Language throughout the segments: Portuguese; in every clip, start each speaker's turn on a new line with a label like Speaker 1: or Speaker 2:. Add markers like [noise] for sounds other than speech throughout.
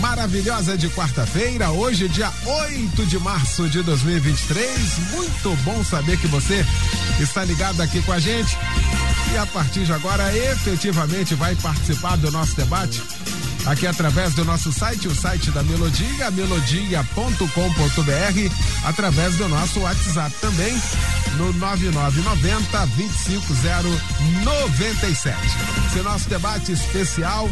Speaker 1: maravilhosa de quarta-feira, hoje, dia 8 de março de 2023. Muito bom saber que você está ligado aqui com a gente e a partir de agora efetivamente vai participar do nosso debate aqui através do nosso site, o site da Melodia, melodia.com.br, através do nosso WhatsApp também, no 9990 25097. Esse é nosso debate especial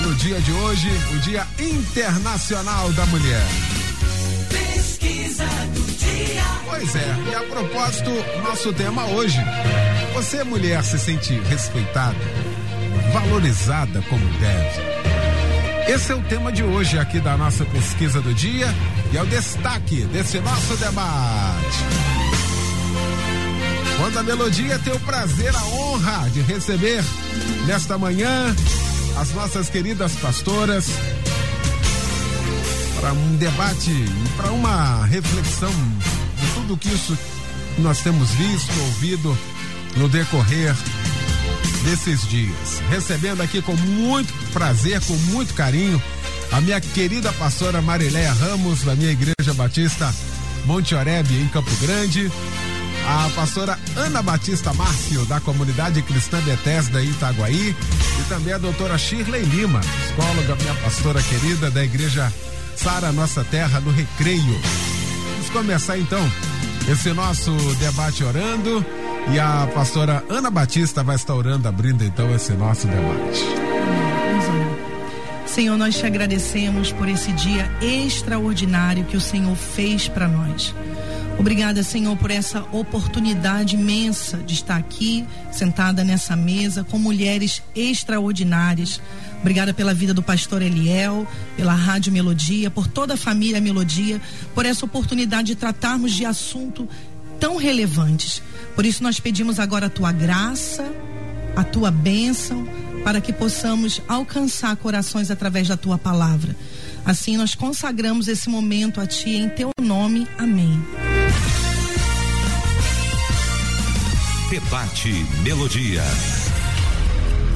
Speaker 1: pelo dia de hoje, o Dia Internacional da Mulher.
Speaker 2: Pesquisa do dia.
Speaker 1: Pois é, e a propósito, nosso tema hoje. Você, mulher, se sente respeitada, valorizada como deve? Esse é o tema de hoje aqui da nossa pesquisa do dia e é o destaque desse nosso debate. Quando a melodia tem o prazer, a honra de receber nesta manhã as nossas queridas pastoras para um debate, para uma reflexão de tudo que isso nós temos visto, ouvido no decorrer desses dias. Recebendo aqui com muito prazer, com muito carinho, a minha querida pastora Mariléia Ramos, da minha Igreja Batista Monte Oreb, em Campo Grande a pastora Ana Batista Márcio, da comunidade cristã Bethesda em Itaguaí, e também a doutora Shirley Lima, psicóloga, minha pastora querida da igreja Sara Nossa Terra no Recreio. Vamos começar então esse nosso debate orando e a pastora Ana Batista vai estar orando, abrindo então esse nosso debate.
Speaker 3: Senhor, nós te agradecemos por esse dia extraordinário que o Senhor fez para nós. Obrigada, Senhor, por essa oportunidade imensa de estar aqui, sentada nessa mesa, com mulheres extraordinárias. Obrigada pela vida do pastor Eliel, pela Rádio Melodia, por toda a família Melodia, por essa oportunidade de tratarmos de assunto tão relevantes. Por isso nós pedimos agora a tua graça, a tua bênção, para que possamos alcançar corações através da tua palavra. Assim nós consagramos esse momento a ti em teu nome. Amém.
Speaker 4: Debate Melodia.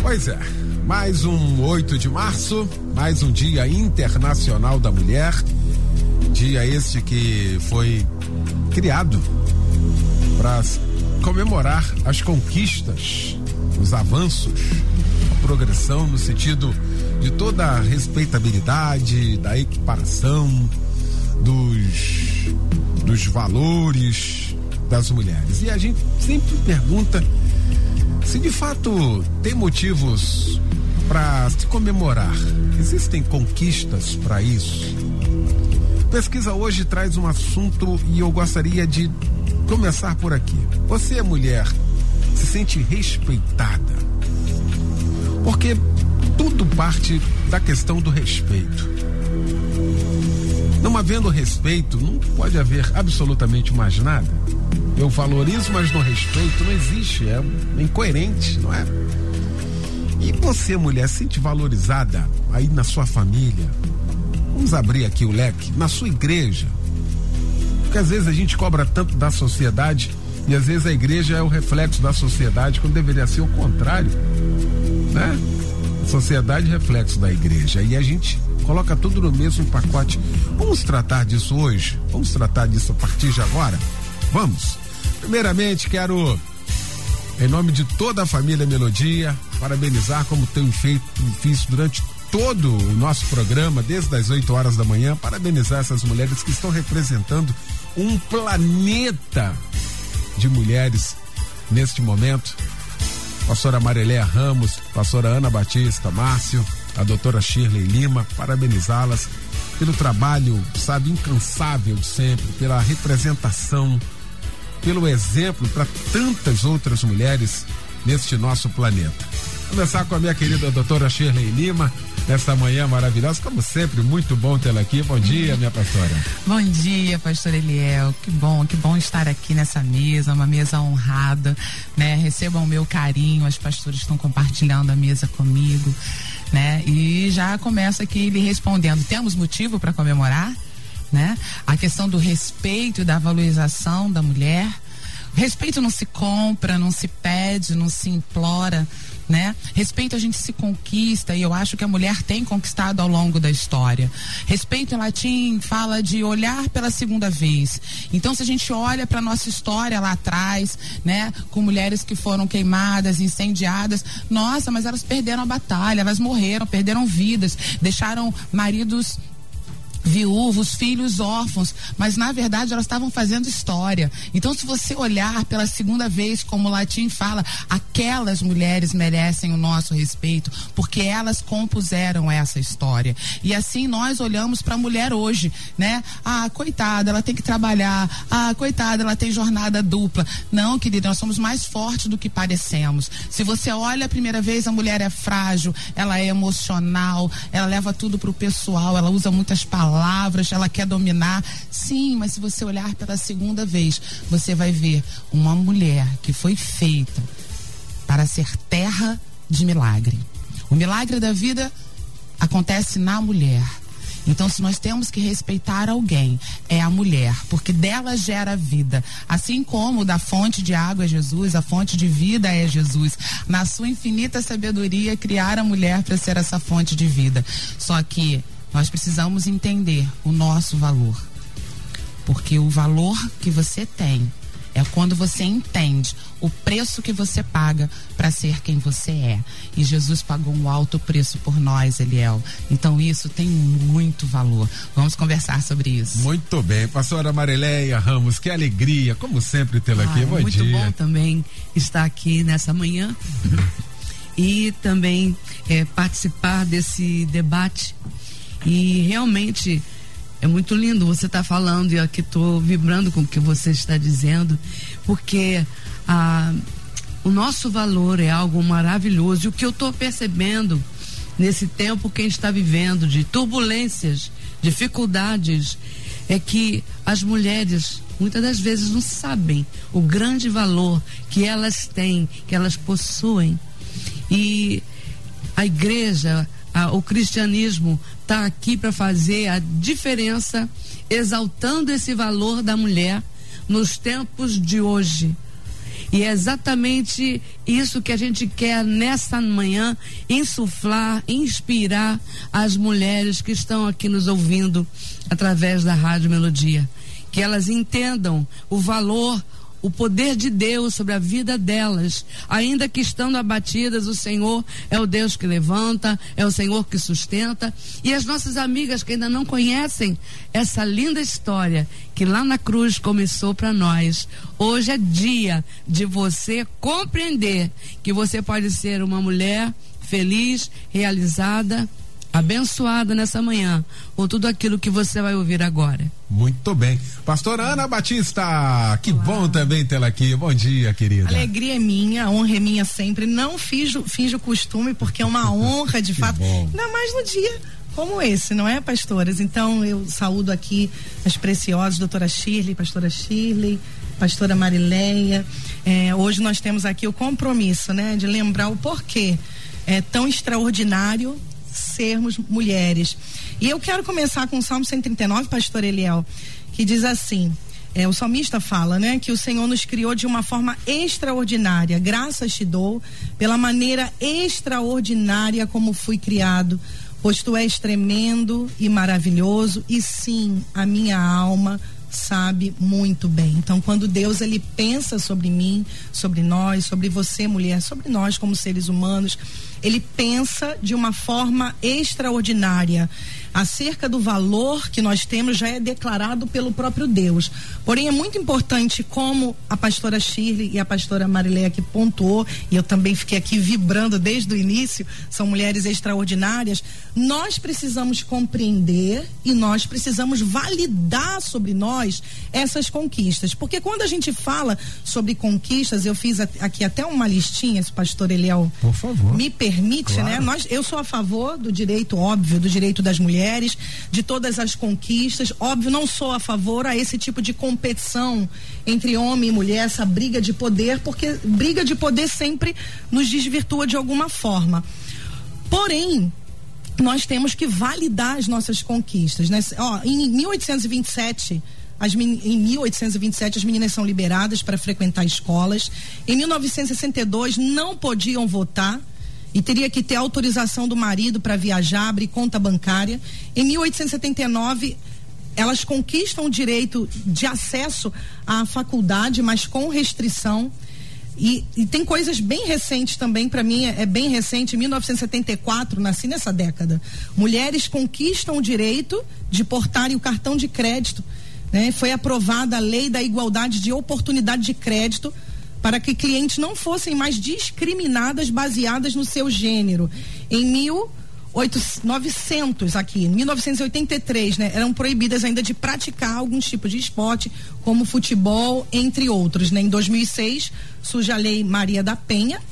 Speaker 1: Pois é, mais um 8 de março, mais um Dia Internacional da Mulher. Dia este que foi criado para comemorar as conquistas, os avanços, a progressão no sentido de toda a respeitabilidade, da equiparação, dos, dos valores, das mulheres. E a gente sempre pergunta se de fato tem motivos para se comemorar. Existem conquistas para isso? Pesquisa hoje traz um assunto e eu gostaria de começar por aqui. Você, mulher, se sente respeitada? Porque tudo parte da questão do respeito. Não havendo respeito, não pode haver absolutamente mais nada. Eu valorizo, mas não respeito, não existe, é incoerente, não é? E você, mulher, sente valorizada aí na sua família? Vamos abrir aqui o leque, na sua igreja. Porque às vezes a gente cobra tanto da sociedade e às vezes a igreja é o reflexo da sociedade, quando deveria ser o contrário, né? Sociedade reflexo da igreja. E a gente coloca tudo no mesmo pacote. Vamos tratar disso hoje? Vamos tratar disso a partir de agora? Vamos. Primeiramente, quero, em nome de toda a família Melodia, parabenizar como tenho feito, fiz durante todo o nosso programa, desde as 8 horas da manhã, parabenizar essas mulheres que estão representando um planeta de mulheres neste momento. Pastora Mariléia Ramos, pastora Ana Batista, Márcio, a doutora Shirley Lima, parabenizá-las pelo trabalho, sabe, incansável de sempre, pela representação, pelo exemplo para tantas outras mulheres neste nosso planeta. Vou começar com a minha querida doutora Shirley Lima. nessa manhã maravilhosa. Como sempre, muito bom tê-la aqui. Bom dia, minha pastora.
Speaker 5: Bom dia, pastor Eliel. Que bom, que bom estar aqui nessa mesa, uma mesa honrada, né? Recebam o meu carinho, as pastoras estão compartilhando a mesa comigo, né? E já começa aqui lhe respondendo. Temos motivo para comemorar? Né? A questão do respeito e da valorização da mulher. Respeito não se compra, não se pede, não se implora, né? Respeito a gente se conquista e eu acho que a mulher tem conquistado ao longo da história. Respeito em latim fala de olhar pela segunda vez. Então, se a gente olha para nossa história lá atrás, né, com mulheres que foram queimadas, incendiadas, nossa, mas elas perderam a batalha, elas morreram, perderam vidas, deixaram maridos viúvos, filhos órfãos, mas na verdade elas estavam fazendo história. Então, se você olhar pela segunda vez, como o latim fala, aquelas mulheres merecem o nosso respeito, porque elas compuseram essa história. E assim nós olhamos para a mulher hoje, né? Ah, coitada, ela tem que trabalhar. Ah, coitada, ela tem jornada dupla. Não, querida, nós somos mais fortes do que parecemos. Se você olha a primeira vez, a mulher é frágil, ela é emocional, ela leva tudo pro pessoal, ela usa muitas palavras palavras, ela quer dominar. Sim, mas se você olhar pela segunda vez, você vai ver uma mulher que foi feita para ser terra de milagre. O milagre da vida acontece na mulher. Então, se nós temos que respeitar alguém, é a mulher, porque dela gera vida. Assim como da fonte de água é Jesus, a fonte de vida é Jesus. Na sua infinita sabedoria, criar a mulher para ser essa fonte de vida. Só que nós precisamos entender o nosso valor. Porque o valor que você tem é quando você entende o preço que você paga para ser quem você é. E Jesus pagou um alto preço por nós, Eliel. Então isso tem muito valor. Vamos conversar sobre isso.
Speaker 1: Muito bem. Pastora Marileia Ramos, que alegria, como sempre, tê-la ah, aqui. Bom
Speaker 6: muito
Speaker 1: dia.
Speaker 6: bom também estar aqui nessa manhã. [laughs] e também é, participar desse debate e realmente é muito lindo você estar tá falando e aqui estou vibrando com o que você está dizendo, porque a, o nosso valor é algo maravilhoso. E o que eu estou percebendo nesse tempo que a gente está vivendo de turbulências, dificuldades, é que as mulheres muitas das vezes não sabem o grande valor que elas têm, que elas possuem. E a igreja, a, o cristianismo está aqui para fazer a diferença, exaltando esse valor da mulher nos tempos de hoje. E é exatamente isso que a gente quer nessa manhã insuflar, inspirar as mulheres que estão aqui nos ouvindo através da Rádio Melodia. Que elas entendam o valor, o poder de Deus sobre a vida delas. Ainda que estando abatidas, o Senhor é o Deus que levanta, é o Senhor que sustenta. E as nossas amigas que ainda não conhecem essa linda história que lá na cruz começou para nós. Hoje é dia de você compreender que você pode ser uma mulher feliz, realizada, abençoada nessa manhã com tudo aquilo que você vai ouvir agora.
Speaker 1: Muito bem. Pastora Ana Batista, que Olá. bom também tê-la aqui. Bom dia, querida.
Speaker 3: Alegria é minha, honra é minha sempre. Não finjo, finjo costume, porque é uma [laughs] honra, de fato. Bom. Ainda mais no dia como esse, não é, pastoras? Então eu saúdo aqui as preciosas, doutora Shirley, pastora Shirley, pastora Marileia. É, hoje nós temos aqui o compromisso, né, de lembrar o porquê é tão extraordinário sermos mulheres. E eu quero começar com o Salmo 139, pastor Eliel, que diz assim: é, o salmista fala, né, que o Senhor nos criou de uma forma extraordinária. Graças te dou pela maneira extraordinária como fui criado, pois tu és tremendo e maravilhoso, e sim, a minha alma sabe muito bem. Então, quando Deus ele pensa sobre mim, sobre nós, sobre você, mulher, sobre nós como seres humanos, ele pensa de uma forma extraordinária. Acerca do valor que nós temos já é declarado pelo próprio Deus. Porém, é muito importante, como a pastora Shirley e a pastora Marileia que pontuou, e eu também fiquei aqui vibrando desde o início, são mulheres extraordinárias, nós precisamos compreender e nós precisamos validar sobre nós essas conquistas. Porque quando a gente fala sobre conquistas, eu fiz aqui até uma listinha, se o pastor Eliel
Speaker 1: Por favor.
Speaker 3: me permite,
Speaker 1: Claro.
Speaker 3: né? Nós, eu sou a favor do direito, óbvio, do direito das mulheres, de todas as conquistas. Óbvio, não sou a favor a esse tipo de competição entre homem e mulher, essa briga de poder, porque briga de poder sempre nos desvirtua de alguma forma. Porém, nós temos que validar as nossas conquistas, né? Ó, em 1827, as em 1827 as meninas são liberadas para frequentar escolas. Em 1962 não podiam votar e teria que ter autorização do marido para viajar, abrir conta bancária. Em 1879 elas conquistam o direito de acesso à faculdade, mas com restrição. E, e tem coisas bem recentes também, para mim é, bem recente, em 1974, nasci nessa década. Mulheres conquistam o direito de portarem o cartão de crédito. Né? Foi aprovada a lei da igualdade de oportunidade de crédito para que clientes não fossem mais discriminadas baseadas no seu gênero. Em 1900 aqui, em 1983, né, eram proibidas ainda de praticar algum tipo de esporte, como futebol, entre outros. Né? Em 2006 surge a Lei Maria da Penha,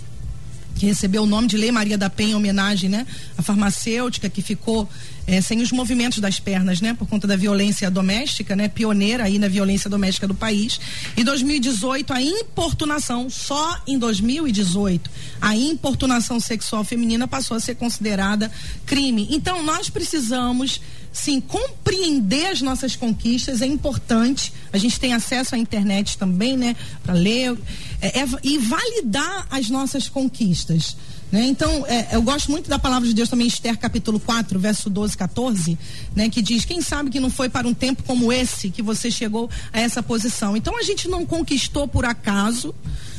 Speaker 3: que recebeu o nome de Lei Maria da Penha em homenagem, né, à farmacêutica que ficou eh, sem os movimentos das pernas, né, por conta da violência doméstica, né, pioneira aí na violência doméstica do país. Em 2018 a importunação, só em 2018, a importunação sexual feminina passou a ser considerada crime. Então nós precisamos sim, compreender as nossas conquistas é importante. A gente tem acesso à internet também, né, para ler é, é, e validar as nossas conquistas. Né? Então, é, eu gosto muito da palavra de Deus também, Esther capítulo 4, verso 12, 14, né? que diz: Quem sabe que não foi para um tempo como esse que você chegou a essa posição? Então, a gente não conquistou por acaso,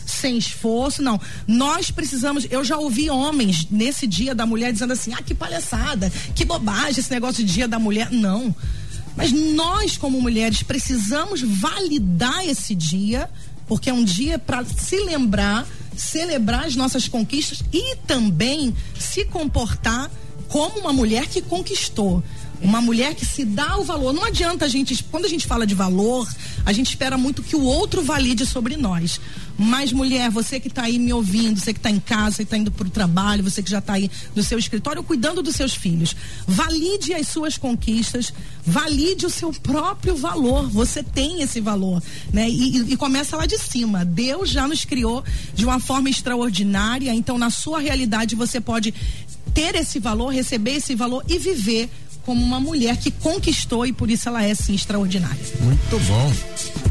Speaker 3: sem esforço, não. Nós precisamos. Eu já ouvi homens nesse dia da mulher dizendo assim: ah, que palhaçada, que bobagem esse negócio de dia da mulher. Não. Mas nós, como mulheres, precisamos validar esse dia, porque é um dia para se lembrar, celebrar as nossas conquistas e também se comportar como uma mulher que conquistou. Uma mulher que se dá o valor. Não adianta a gente, quando a gente fala de valor, a gente espera muito que o outro valide sobre nós. Mas, mulher, você que está aí me ouvindo, você que está em casa, você que está indo para o trabalho, você que já está aí no seu escritório cuidando dos seus filhos, valide as suas conquistas, valide o seu próprio valor. Você tem esse valor, né? E, e- e começa lá de cima. Deus já nos criou de uma forma extraordinária, então na sua realidade você pode ter esse valor, receber esse valor e viver como uma mulher que conquistou e por isso ela é sim extraordinária.
Speaker 1: Muito bom.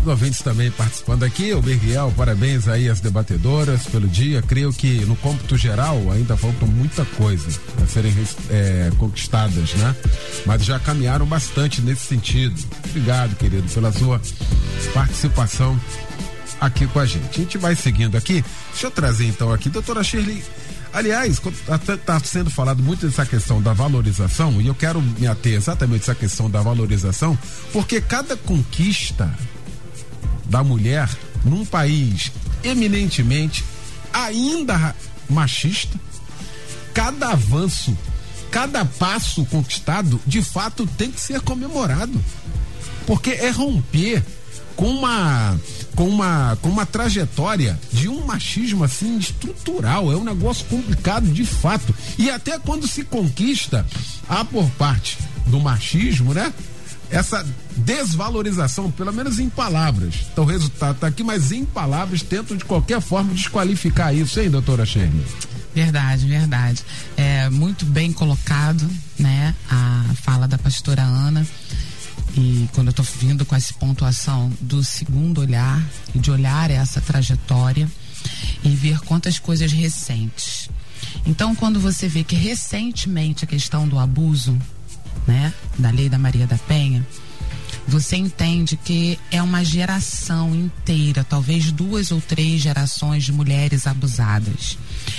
Speaker 1: Os ouvintes também participando aqui, o Berriel, parabéns aí às debatedoras pelo dia. Creio que no cômputo geral ainda falta muita coisa a serem é, conquistadas, né? Mas já caminharam bastante nesse sentido. Obrigado, querido, pela sua participação aqui com a gente. A gente vai seguindo aqui. Deixa eu trazer então aqui, doutora Shirley. Aliás, está sendo falado muito dessa questão da valorização, e eu quero me ater exatamente essa questão da valorização, porque cada conquista da mulher num país eminentemente ainda machista, cada avanço, cada passo conquistado, de fato tem que ser comemorado. Porque é romper com uma com uma com uma trajetória de um machismo assim estrutural, é um negócio complicado de fato. E até quando se conquista há por parte do machismo, né? Essa desvalorização, pelo menos em palavras. Então o resultado tá aqui, mas em palavras tentam de qualquer forma desqualificar isso, hein, doutora Shirley?
Speaker 5: Verdade, verdade. É muito bem colocado, né? A fala da pastora Ana. E quando eu estou vindo com essa pontuação do segundo olhar de olhar essa trajetória e ver quantas coisas recentes. Então, quando você vê que recentemente a questão do abuso, né, da lei da Maria da Penha, você entende que é uma geração inteira, talvez duas ou três gerações de mulheres abusadas.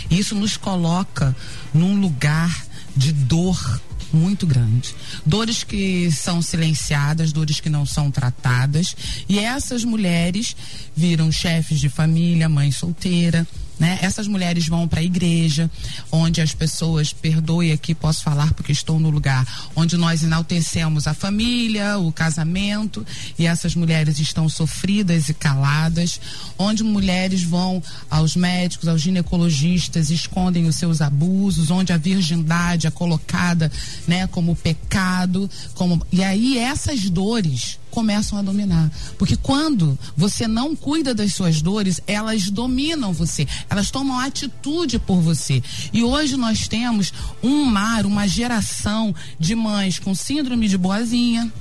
Speaker 5: Isso nos coloca num lugar de dor muito grande. Dores que são silenciadas, dores que não são tratadas. E essas mulheres viram chefes de família, mãe solteira, né? Essas mulheres vão para a igreja, onde as pessoas, perdoe aqui, posso falar porque estou no lugar, onde nós enaltecemos a família, o casamento, e essas mulheres estão sofridas e caladas, onde mulheres vão aos médicos, aos ginecologistas, escondem os seus abusos, onde a virgindade é colocada, né, como pecado, como e aí essas dores começam a dominar. Porque quando você não cuida das suas dores, elas dominam você, elas tomam atitude por você. E hoje nós temos um mar, uma geração de mães com síndrome de boazinha,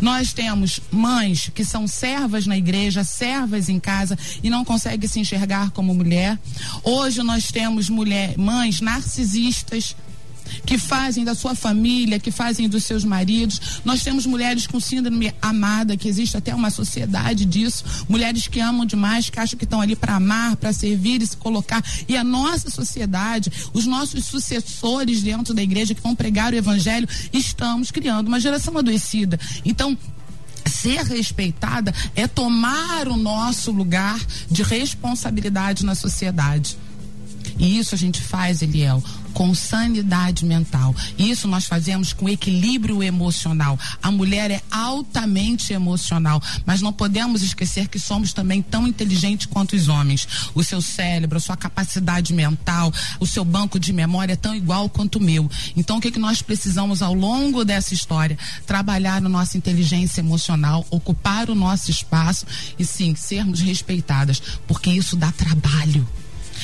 Speaker 5: nós temos mães que são servas na igreja, servas em casa e não conseguem se enxergar como mulher. Hoje nós temos mulher, mães narcisistas que fazem da sua família, que fazem dos seus maridos. Nós temos mulheres com síndrome amada, que existe até uma sociedade disso. Mulheres que amam demais, que acham que estão ali para amar, para servir e se colocar. E a nossa sociedade, os nossos sucessores dentro da igreja que vão pregar o evangelho, estamos criando uma geração adoecida. Então, ser respeitada é tomar o nosso lugar de responsabilidade na sociedade. E isso a gente faz, Eliel, com sanidade mental. Isso nós fazemos com equilíbrio emocional. A mulher é altamente emocional, mas não podemos esquecer que somos também tão inteligentes quanto os homens. O seu cérebro, a sua capacidade mental, o seu banco de memória é tão igual quanto o meu. Então o que, que nós precisamos ao longo dessa história? Trabalhar a nossa inteligência emocional, ocupar o nosso espaço e sim, sermos respeitadas, porque isso dá trabalho.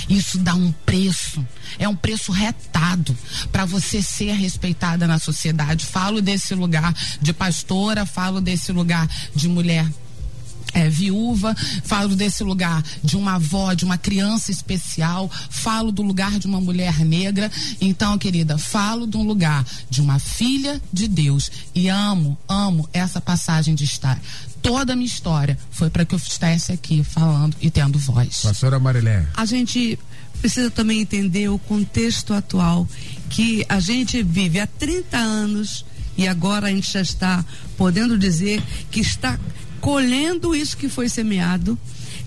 Speaker 5: Isso dá um preço, é um preço retado para você ser respeitada na sociedade. Falo desse lugar de pastora, falo desse lugar de mulher é, viúva, falo desse lugar de uma avó, de uma criança especial, falo do lugar de uma mulher negra. Então, querida, falo de um lugar de uma filha de Deus e amo, amo essa passagem de estar. Toda a minha história foi para que eu estivesse aqui falando e tendo voz.
Speaker 1: Pastora Marilé.
Speaker 6: A gente precisa também entender o contexto atual que a gente vive há 30 anos e agora a gente já está podendo dizer que está colhendo isso que foi semeado.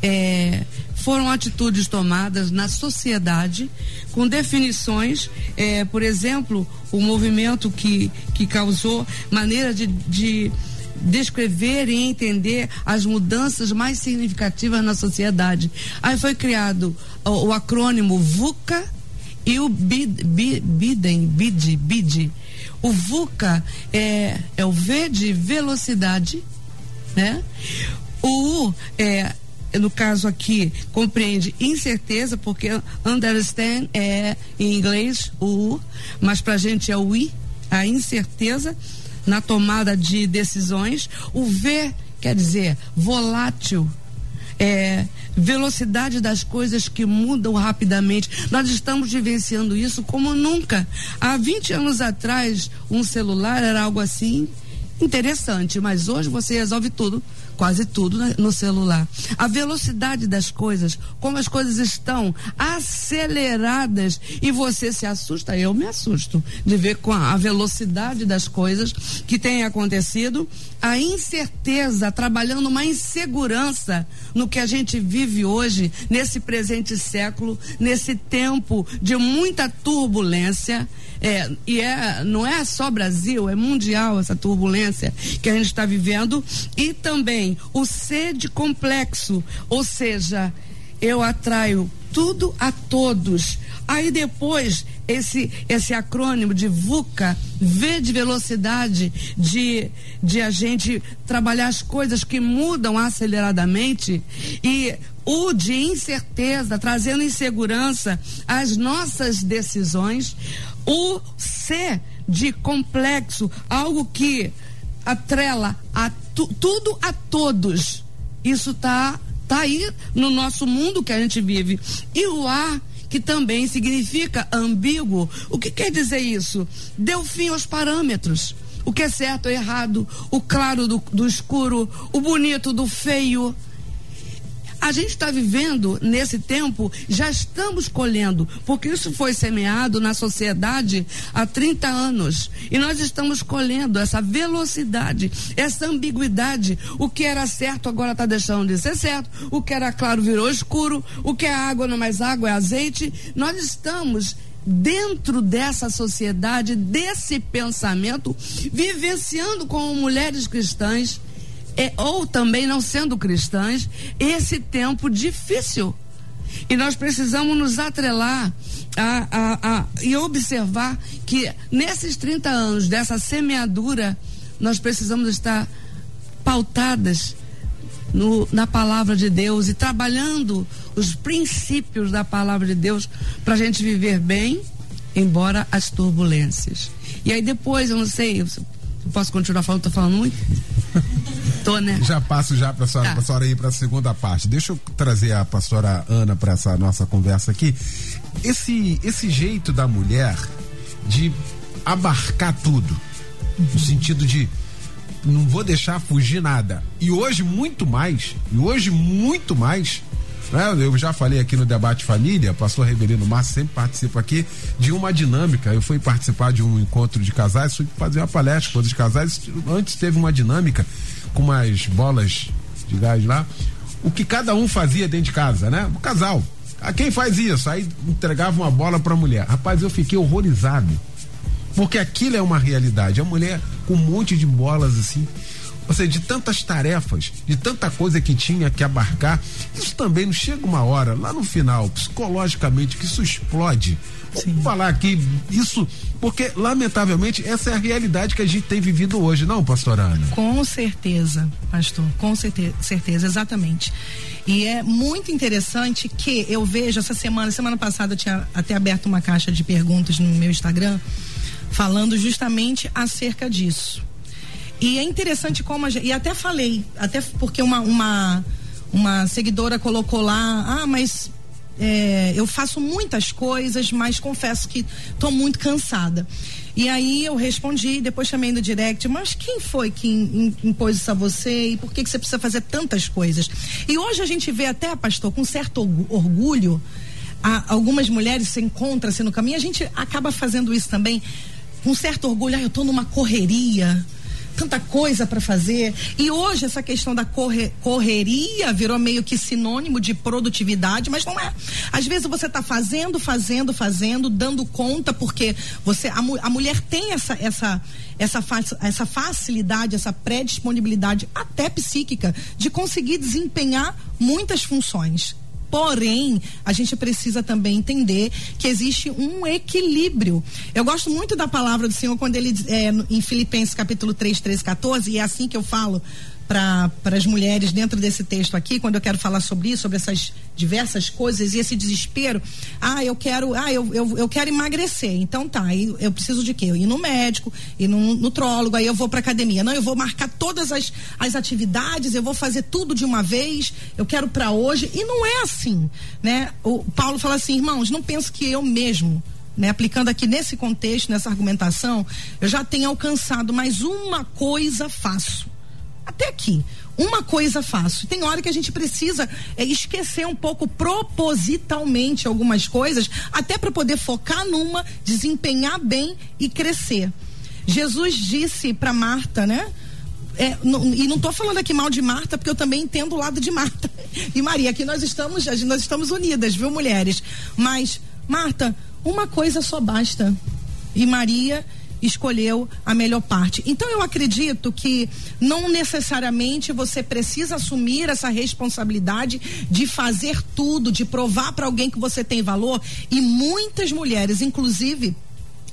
Speaker 6: É, foram atitudes tomadas na sociedade com definições, é, por exemplo, o movimento que, que causou maneira de, de descrever e entender as mudanças mais significativas na sociedade. Aí foi criado o, o acrônimo VUCA e o BID, BID, BIDEM, BID, BID. O VUCA é, é o V de velocidade, né? O U é no caso aqui, compreende incerteza, porque understand é em inglês o U, mas pra gente é o I, a incerteza na tomada de decisões. O V quer dizer volátil, é, velocidade das coisas que mudam rapidamente. Nós estamos vivenciando isso como nunca. Há 20 anos atrás, um celular era algo assim interessante, mas hoje você resolve tudo quase tudo no celular. A velocidade das coisas, como as coisas estão aceleradas e você se assusta, eu me assusto de ver com a, velocidade das coisas que tem acontecido, a incerteza, trabalhando uma insegurança no que a gente vive hoje, nesse presente século, nesse tempo de muita turbulência. É, e é, não é só Brasil, é mundial essa turbulência que a gente está vivendo. E também o sede complexo, ou seja, eu atraio tudo a todos. Aí depois esse esse acrônimo de VUCA, V de velocidade, de de a gente trabalhar as coisas que mudam aceleradamente e o de incerteza, trazendo insegurança às nossas decisões, o C de complexo, algo que atrela a tu, tudo a todos. Isso tá tá aí no nosso mundo que a gente vive. E o A que também significa ambíguo. O que quer dizer isso? Deu fim aos parâmetros. O que é certo ou errado, o claro do, do escuro, o bonito do feio. A gente está vivendo nesse tempo, já estamos colhendo, porque isso foi semeado na sociedade há 30 anos. E nós estamos colhendo essa velocidade, essa ambiguidade. O que era certo agora está deixando de ser certo, o que era claro virou escuro, o que é água não é mais água é azeite. Nós estamos dentro dessa sociedade, desse pensamento, vivenciando como mulheres cristãs, é, ou também não sendo cristãs, esse tempo difícil. E nós precisamos nos atrelar a, a, a, e observar que nesses 30 anos dessa semeadura, nós precisamos estar pautadas no, na palavra de Deus e trabalhando os princípios da palavra de Deus para a gente viver bem, embora as turbulências. E aí depois, eu não sei, posso continuar falando, tô falando muito? Tô, né?
Speaker 1: Já passo já para a senhora, tá. senhora ir para a segunda parte. Deixa eu trazer a pastora Ana para essa nossa conversa aqui. Esse, esse jeito da mulher de abarcar tudo, no sentido de não vou deixar fugir nada. E hoje muito mais, e hoje muito mais, né? Eu já falei aqui no debate família, pastor Reverendo Márcio sempre participa aqui de uma dinâmica. Eu fui participar de um encontro de casais, fui fazer uma palestra com os casais. Antes teve uma dinâmica com umas bolas de gás lá. O que cada um fazia dentro de casa, né? O casal. A quem faz isso? Aí entregava uma bola para a mulher. Rapaz, eu fiquei horrorizado. Porque aquilo é uma realidade. A mulher com um monte de bolas assim. Ou seja, de tantas tarefas, de tanta coisa que tinha que abarcar, isso também não chega uma hora, lá no final, psicologicamente, que isso explode. Sim. Vou falar aqui isso, porque lamentavelmente essa é a realidade que a gente tem vivido hoje, não, pastor Ana?
Speaker 3: Com certeza, pastor, com certeza, certeza, exatamente. E é muito interessante que eu vejo essa semana, semana passada eu tinha até aberto uma caixa de perguntas no meu Instagram, falando justamente acerca disso. E é interessante como a gente, e até falei, até porque uma uma uma seguidora colocou lá, ah, mas é, eu faço muitas coisas, mas confesso que estou muito cansada. E aí eu respondi, depois chamei no direct, mas quem foi que impôs isso a você e por que, que você precisa fazer tantas coisas? E hoje a gente vê até, pastor, com certo orgulho, algumas mulheres se encontram-se no caminho, a gente acaba fazendo isso também com certo orgulho, ah, eu estou numa correria, tanta coisa para fazer. E hoje essa questão da corre, correria virou meio que sinônimo de produtividade, mas não é. Às vezes você está fazendo, fazendo, fazendo, dando conta, porque você a, a mulher tem essa essa essa, essa facilidade, essa predisponibilidade até psíquica de conseguir desempenhar muitas funções. Porém, a gente precisa também entender que existe um equilíbrio. Eu gosto muito da palavra do Senhor quando ele, é, em Filipenses capítulo 3, 13, 14, e é assim que eu falo para as mulheres dentro desse texto aqui, quando eu quero falar sobre isso, sobre essas diversas coisas e esse desespero. Ah, eu quero, ah, eu, eu, eu quero emagrecer. Então tá, eu, eu preciso de quê? Eu ir no médico, ir no nutrólogo, aí eu vou para academia. Não, eu vou marcar todas as, as atividades, eu vou fazer tudo de uma vez, eu quero para hoje. E não é assim, né? O Paulo fala assim, irmãos, não penso que eu mesmo né, aplicando aqui nesse contexto, nessa argumentação, eu já tenho alcançado mais uma coisa faço até aqui. Uma coisa faço. Tem hora que a gente precisa é, esquecer um pouco propositalmente algumas coisas, até para poder focar numa, desempenhar bem e crescer. Jesus disse para Marta, né? É, e não estou falando aqui mal de Marta, porque eu também entendo o lado de Marta [laughs] e Maria. Aqui nós estamos, nós estamos unidas, viu, mulheres? Mas, Marta, uma coisa só basta. E Maria escolheu a melhor parte. Então eu acredito que não necessariamente você precisa assumir essa responsabilidade de fazer tudo, de provar para alguém que você tem valor e muitas mulheres, inclusive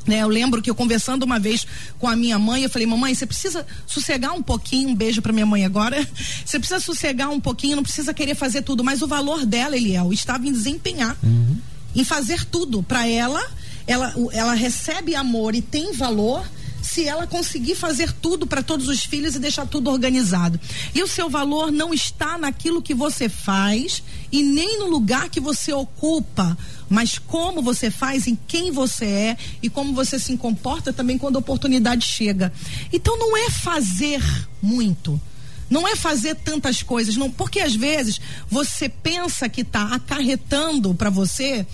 Speaker 3: né, eu lembro que eu conversando uma vez com a minha mãe, eu falei, mamãe, você precisa sossegar um pouquinho, um beijo para minha mãe agora. [laughs] Você precisa sossegar um pouquinho, não precisa querer fazer tudo, mas o valor dela, Eliel, estava em desempenhar, uhum. em fazer tudo para ela ela, ela recebe amor e tem valor se ela conseguir fazer tudo para todos os filhos e deixar tudo organizado. E o seu valor não está naquilo que você faz e nem no lugar que você ocupa, mas como você faz, em quem você é e como você se comporta também quando a oportunidade chega. Então não é fazer muito Não é fazer tantas coisas, não, porque às vezes você pensa que está acarretando para você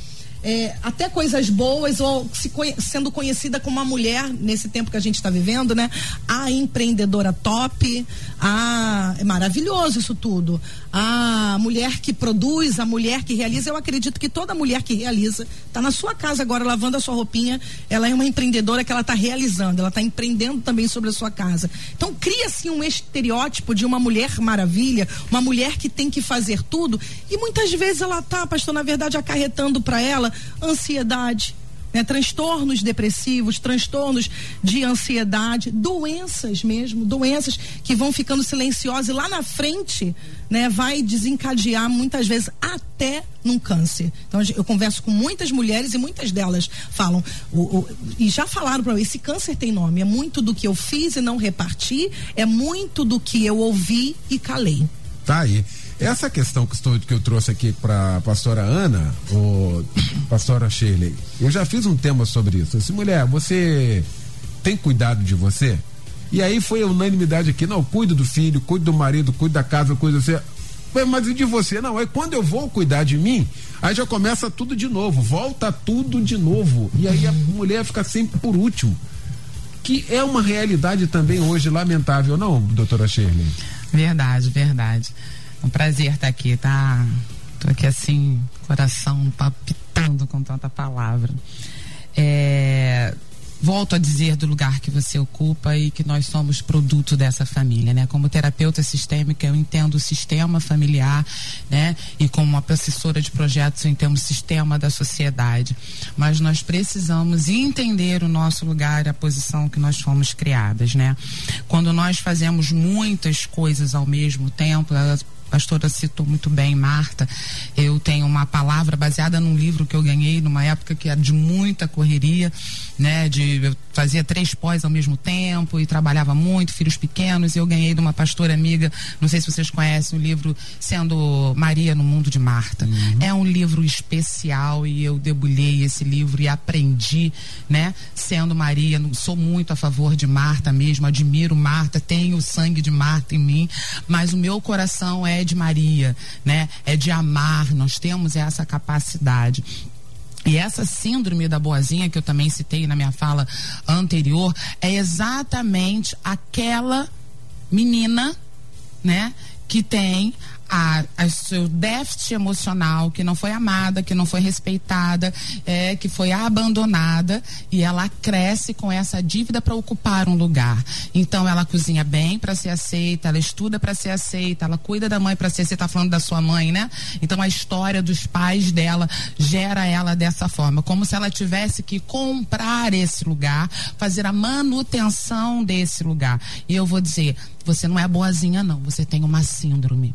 Speaker 3: é, até coisas boas ou se conhe, sendo conhecida como uma mulher nesse tempo que a gente está vivendo, né? A empreendedora top, a é maravilhoso isso tudo. A mulher que produz, a mulher que realiza, eu acredito que toda mulher que realiza está na sua casa agora lavando a sua roupinha, ela é uma empreendedora que ela está realizando, ela está empreendendo também sobre a sua casa. Então cria-se um estereótipo de uma mulher maravilha, uma mulher que tem que fazer tudo e muitas vezes ela tá, pastor, na verdade acarretando para ela ansiedade, né, transtornos depressivos, transtornos de ansiedade, doenças mesmo, doenças que vão ficando silenciosas e lá na frente, né, vai desencadear muitas vezes até num câncer. Então eu converso com muitas mulheres e muitas delas falam o, o, e já falaram para mim, esse câncer tem nome, é muito do que eu fiz e não reparti, é muito do que eu ouvi e calei.
Speaker 1: Tá aí. Essa questão que, eu trouxe aqui para pastora Ana, ou pastora Shirley, eu já fiz um tema sobre isso. Assim, mulher, você tem cuidado de você? E aí foi a unanimidade aqui, não, cuido do filho, cuido do marido, cuido da casa, cuido de você. Mas e de você? Não, é quando eu vou cuidar de mim, aí já começa tudo de novo, volta tudo de novo. E aí a mulher fica sempre por último. Que é uma realidade também hoje lamentável, não, doutora Shirley?
Speaker 5: Verdade, verdade. Um prazer estar aqui, tá? Tô aqui assim, coração palpitando com tanta palavra. É, volto a dizer do lugar que você ocupa e que nós somos produto dessa família, né? Como terapeuta sistêmica, eu entendo o sistema familiar, né? E como uma assessora de projetos, eu entendo o sistema da sociedade. Mas nós precisamos entender o nosso lugar, a posição que nós fomos criadas, né? Quando nós fazemos muitas coisas ao mesmo tempo, elas pastora citou muito bem, Marta. Eu tenho uma palavra baseada num livro que eu ganhei numa época que era de muita correria, né? De eu fazia três pós ao mesmo tempo e trabalhava muito, filhos pequenos, e eu ganhei de uma pastora amiga, não sei se vocês conhecem o livro Sendo Maria no Mundo de Marta. Uhum. É um livro especial e eu debulhei esse livro e aprendi, né? Sendo Maria, sou muito a favor de Marta mesmo, admiro Marta, tenho o sangue de Marta em mim, mas o meu coração é de Maria, né? É de amar, nós temos essa capacidade. E essa síndrome da boazinha que eu também citei na minha fala anterior é exatamente aquela menina, né, que tem a, a seu déficit emocional, que não foi amada, que não foi respeitada, é, que foi abandonada e ela cresce com essa dívida para ocupar um lugar. Então ela cozinha bem para ser aceita, ela estuda para ser aceita, ela cuida da mãe para ser aceita, tá falando da sua mãe, né? Então a história dos pais dela gera ela dessa forma, como se ela tivesse que comprar esse lugar, fazer a manutenção desse lugar. E eu vou dizer, você não é boazinha não, você tem uma síndrome.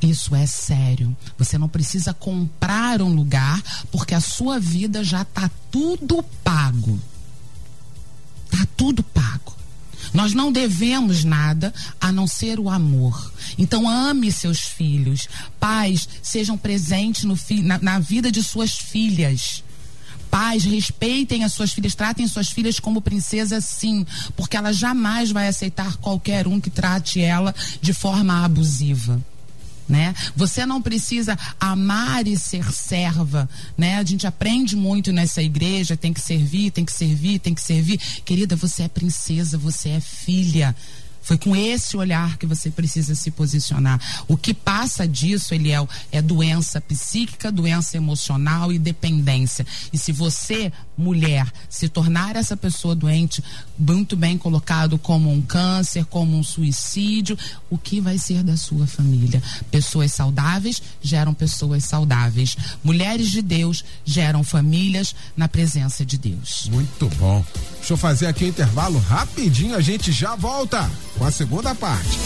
Speaker 5: Isso é sério. Você não precisa comprar um lugar porque a sua vida já está tudo pago. Está tudo pago. Nós não devemos nada a não ser o amor. Então ame seus filhos. Pais, sejam presentes no na, na vida de suas filhas pais respeitem as suas filhas, tratem suas filhas como princesas sim, porque ela jamais vai aceitar qualquer um que trate ela de forma abusiva né? Você não precisa amar e ser serva, né? A gente aprende muito nessa igreja, tem que servir, tem que servir, tem que servir. Querida, você é princesa, você é filha. Foi com esse olhar que você precisa se posicionar. O que passa disso, Eliel, é doença psíquica, doença emocional e dependência. E se você, mulher, se tornar essa pessoa doente, muito bem colocado como um câncer, como um suicídio, o que vai ser da sua família? Pessoas saudáveis geram pessoas saudáveis. Mulheres de Deus geram famílias na presença de Deus.
Speaker 1: Muito bom. Deixa eu fazer aqui um intervalo rapidinho, a gente já volta com a segunda parte.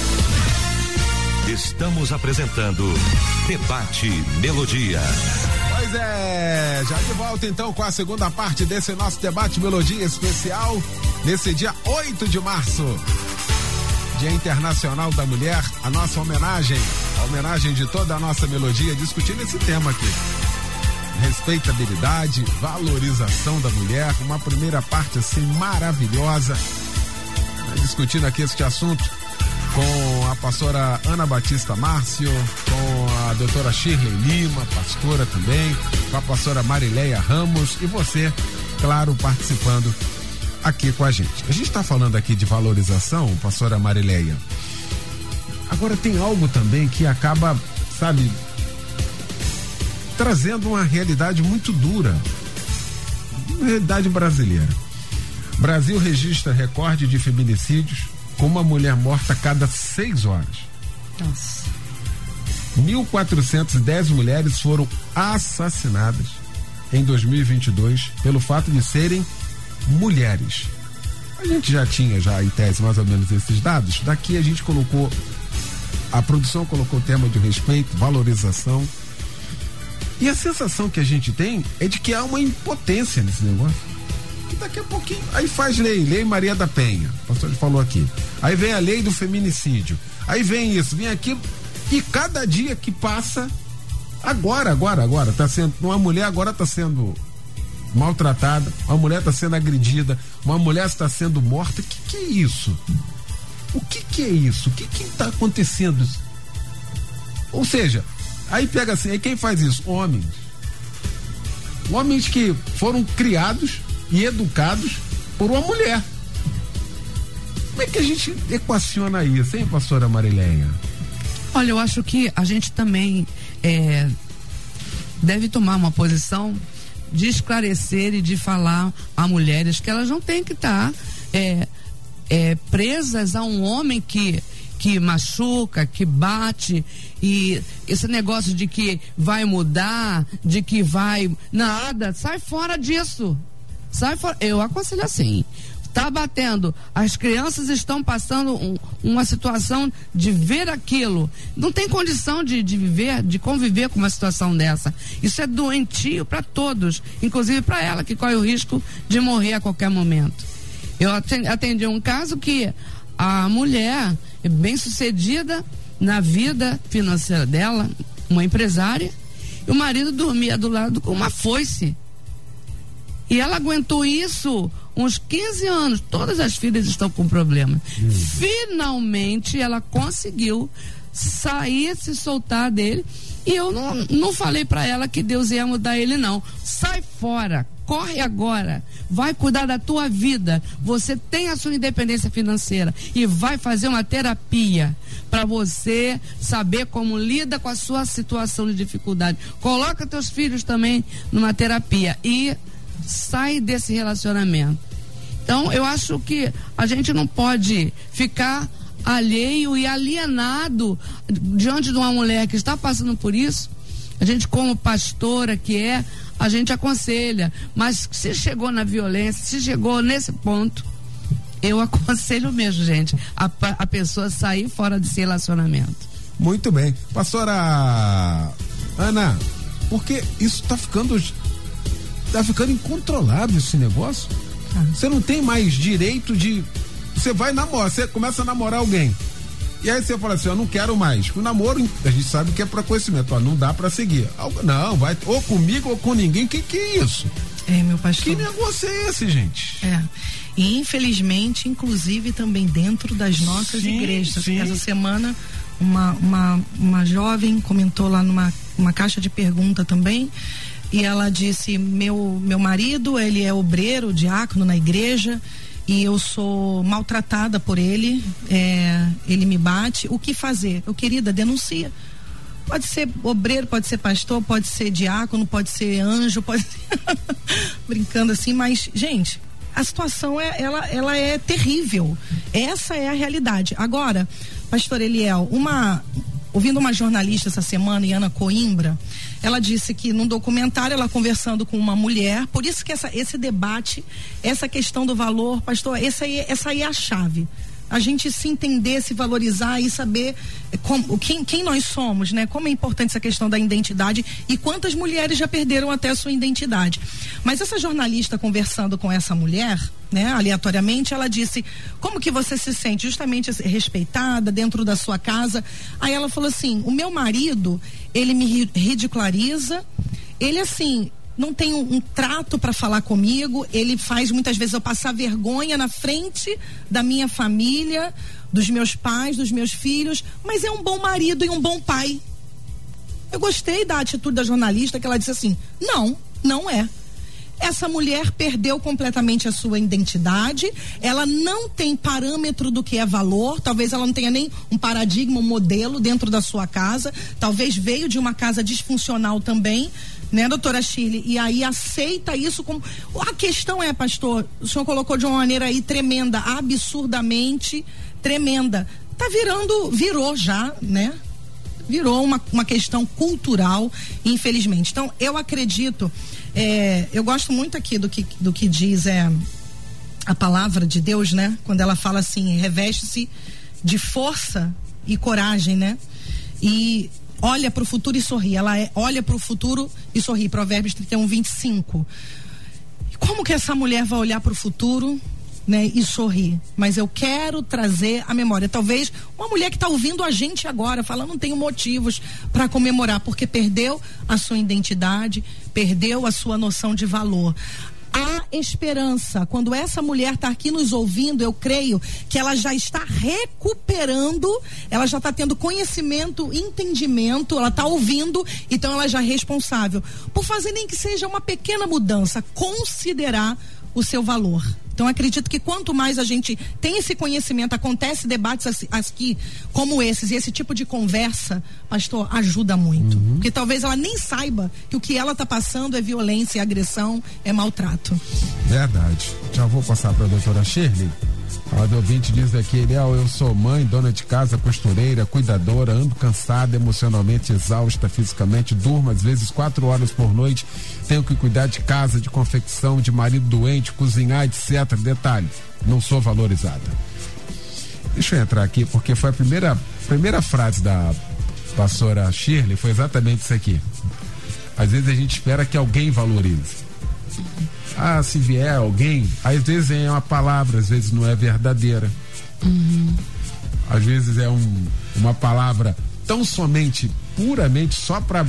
Speaker 4: Estamos apresentando Debate Melodia.
Speaker 1: Pois é, já de volta então com a segunda parte desse nosso debate Melodia especial, nesse dia 8 de março. Dia Internacional da Mulher, a nossa homenagem, a homenagem de toda a nossa melodia, discutindo esse tema aqui. Respeitabilidade, valorização da mulher, uma primeira parte assim maravilhosa discutindo aqui este assunto com a pastora Ana Batista Márcio, com a doutora Shirley Lima, pastora também, com a pastora Marileia Ramos e você, claro, participando aqui com a gente. A gente está falando aqui de valorização, pastora Marileia. Agora tem algo também que acaba, sabe, trazendo uma realidade muito dura. Realidade brasileira. Brasil registra recorde de feminicídios com uma mulher morta a cada seis horas.
Speaker 6: Nossa.
Speaker 1: 1.410 mulheres foram assassinadas em 2022 pelo fato de serem mulheres. A gente já tinha já em tese mais ou menos esses dados. Daqui a gente colocou a produção colocou o tema de respeito, valorização. E a sensação que a gente tem é de que há uma impotência nesse negócio. Daqui a pouquinho, aí faz lei, lei Maria da Penha, o pastor falou aqui. Aí vem a lei do feminicídio. Aí vem isso, vem aquilo. E cada dia que passa, agora, agora, agora, tá sendo. Uma mulher agora está sendo maltratada, uma mulher está sendo agredida, uma mulher está sendo morta. O que, que é isso? O que, que é isso? O que está acontecendo? Ou seja, aí pega assim, aí quem faz isso? Homens. Homens que foram criados e educados por uma mulher. Como é que a gente equaciona isso, hein, pastora Marileia?
Speaker 6: Olha, eu acho que a gente também é, deve tomar uma posição de esclarecer e de falar a mulheres que elas não têm que estar tá, é, é, presas a um homem que que machuca, que bate e esse negócio de que vai mudar, de que vai nada, sai fora disso. Sai fora. Eu aconselho assim. Tá batendo, as crianças estão passando um, uma situação de ver aquilo. Não tem condição de, de viver, de conviver com uma situação dessa. Isso é doentio para todos, inclusive para ela, que corre o risco de morrer a qualquer momento. Eu atendi um caso que a mulher é bem sucedida na vida financeira dela, uma empresária, e o marido dormia do lado com uma foice. E ela aguentou isso uns 15 anos. Todas as filhas estão com problema. Hum. Finalmente ela conseguiu sair, se soltar dele. E eu não, não falei para ela que Deus ia mudar ele, não. Sai fora, corre agora, vai cuidar da tua vida. Você tem a sua independência financeira e vai fazer uma terapia para você saber como lida com a sua situação de dificuldade. Coloca teus filhos também numa terapia e sai desse relacionamento. Então, eu acho que a gente não pode ficar alheio e alienado diante de uma mulher que está passando por isso. A gente, como pastora que é, a gente aconselha. Mas se chegou na violência, se chegou nesse ponto, eu [laughs] aconselho mesmo, gente, a, a pessoa sair fora desse relacionamento.
Speaker 1: Muito bem. Pastora Ana, porque isso está ficando. Tá ficando incontrolável esse negócio. Ah. Você não tem mais direito de. Você vai namorar, você começa a namorar alguém. E aí você fala assim, eu não quero mais. O namoro, a gente sabe que é para conhecimento, ó, não dá para seguir. Não, vai ou comigo ou com ninguém. Que que é isso?
Speaker 3: É, meu pastor.
Speaker 1: Que negócio é esse, gente?
Speaker 3: É. E infelizmente, inclusive também dentro das nossas sim, igrejas. Sim. Essa semana uma, uma, uma jovem comentou lá numa uma caixa de pergunta também e ela disse meu meu marido ele é obreiro diácono na igreja e eu sou maltratada por ele, é, ele me bate, o que fazer? Eu, querida, denuncia. Pode ser obreiro, pode ser pastor, pode ser diácono, pode ser anjo, pode ser [laughs] brincando assim, mas gente, a situação é ela, ela é terrível. Essa é a realidade. Agora, pastor Eliel, uma ouvindo uma jornalista essa semana, Iana Coimbra, ela disse que num documentário ela conversando com uma mulher, por isso que essa, esse debate, essa questão do valor, pastor, essa aí, essa aí é a chave a gente se entender, se valorizar e saber como, quem, quem nós somos, né? Como é importante essa questão da identidade e quantas mulheres já perderam até a sua identidade. Mas essa jornalista conversando com essa mulher, né, aleatoriamente, ela disse: "Como que você se sente justamente respeitada dentro da sua casa?" Aí ela falou assim: "O meu marido, ele me ridiculariza, ele assim, não tem um, um trato para falar comigo, ele faz muitas vezes eu passar vergonha na frente da minha família, dos meus pais, dos meus filhos, mas é um bom marido e um bom pai. Eu gostei da atitude da jornalista que ela disse assim: não, não é. Essa mulher perdeu completamente a sua identidade, ela não tem parâmetro do que é valor, talvez ela não tenha nem um paradigma, um modelo dentro da sua casa, talvez veio de uma casa disfuncional também, né, doutora Shirley? E aí aceita isso como. A questão é, pastor, o senhor colocou de uma maneira aí tremenda, absurdamente tremenda. Tá virando, virou já, né? Virou uma, uma questão cultural, infelizmente. Então, eu acredito, é, eu gosto muito aqui do que, do que diz é, a palavra de Deus, né? Quando ela fala assim, reveste-se de força e coragem, né? E olha para o futuro e sorri. Ela é, olha para o futuro e sorri. Provérbios 31, 25. Como que essa mulher vai olhar para o futuro né, e sorrir. Mas eu quero trazer a memória. Talvez uma mulher que está ouvindo a gente agora, falando, não tenho motivos para comemorar, porque perdeu a sua identidade, perdeu a sua noção de valor há esperança. Quando essa mulher está aqui nos ouvindo, eu creio que ela já está recuperando, ela já está tendo conhecimento, entendimento, ela está ouvindo, então ela já é responsável por fazer nem que seja uma pequena mudança, considerar o seu valor. Então acredito que quanto mais a gente tem esse conhecimento, acontece debates aqui como esses e esse tipo de conversa, pastor, ajuda muito. Uhum. Porque talvez ela nem saiba que o que ela está passando é violência, é agressão, é maltrato.
Speaker 1: Verdade. Já vou passar para a doutora Shirley. A do ouvinte diz aqui, Eliel, eu sou mãe, dona de casa, costureira, cuidadora, ando cansada, emocionalmente exausta, fisicamente, durmo às vezes quatro horas por noite, tenho que cuidar de casa, de confecção, de marido doente, cozinhar, etc. Detalhe, não sou valorizada. Deixa eu entrar aqui, porque foi a primeira, primeira frase da pastora Shirley, foi exatamente isso aqui. Às vezes a gente espera que alguém valorize ah, se vier alguém, às vezes é uma palavra, às vezes não é verdadeira. Uhum. Às vezes é um, uma palavra tão somente, puramente só para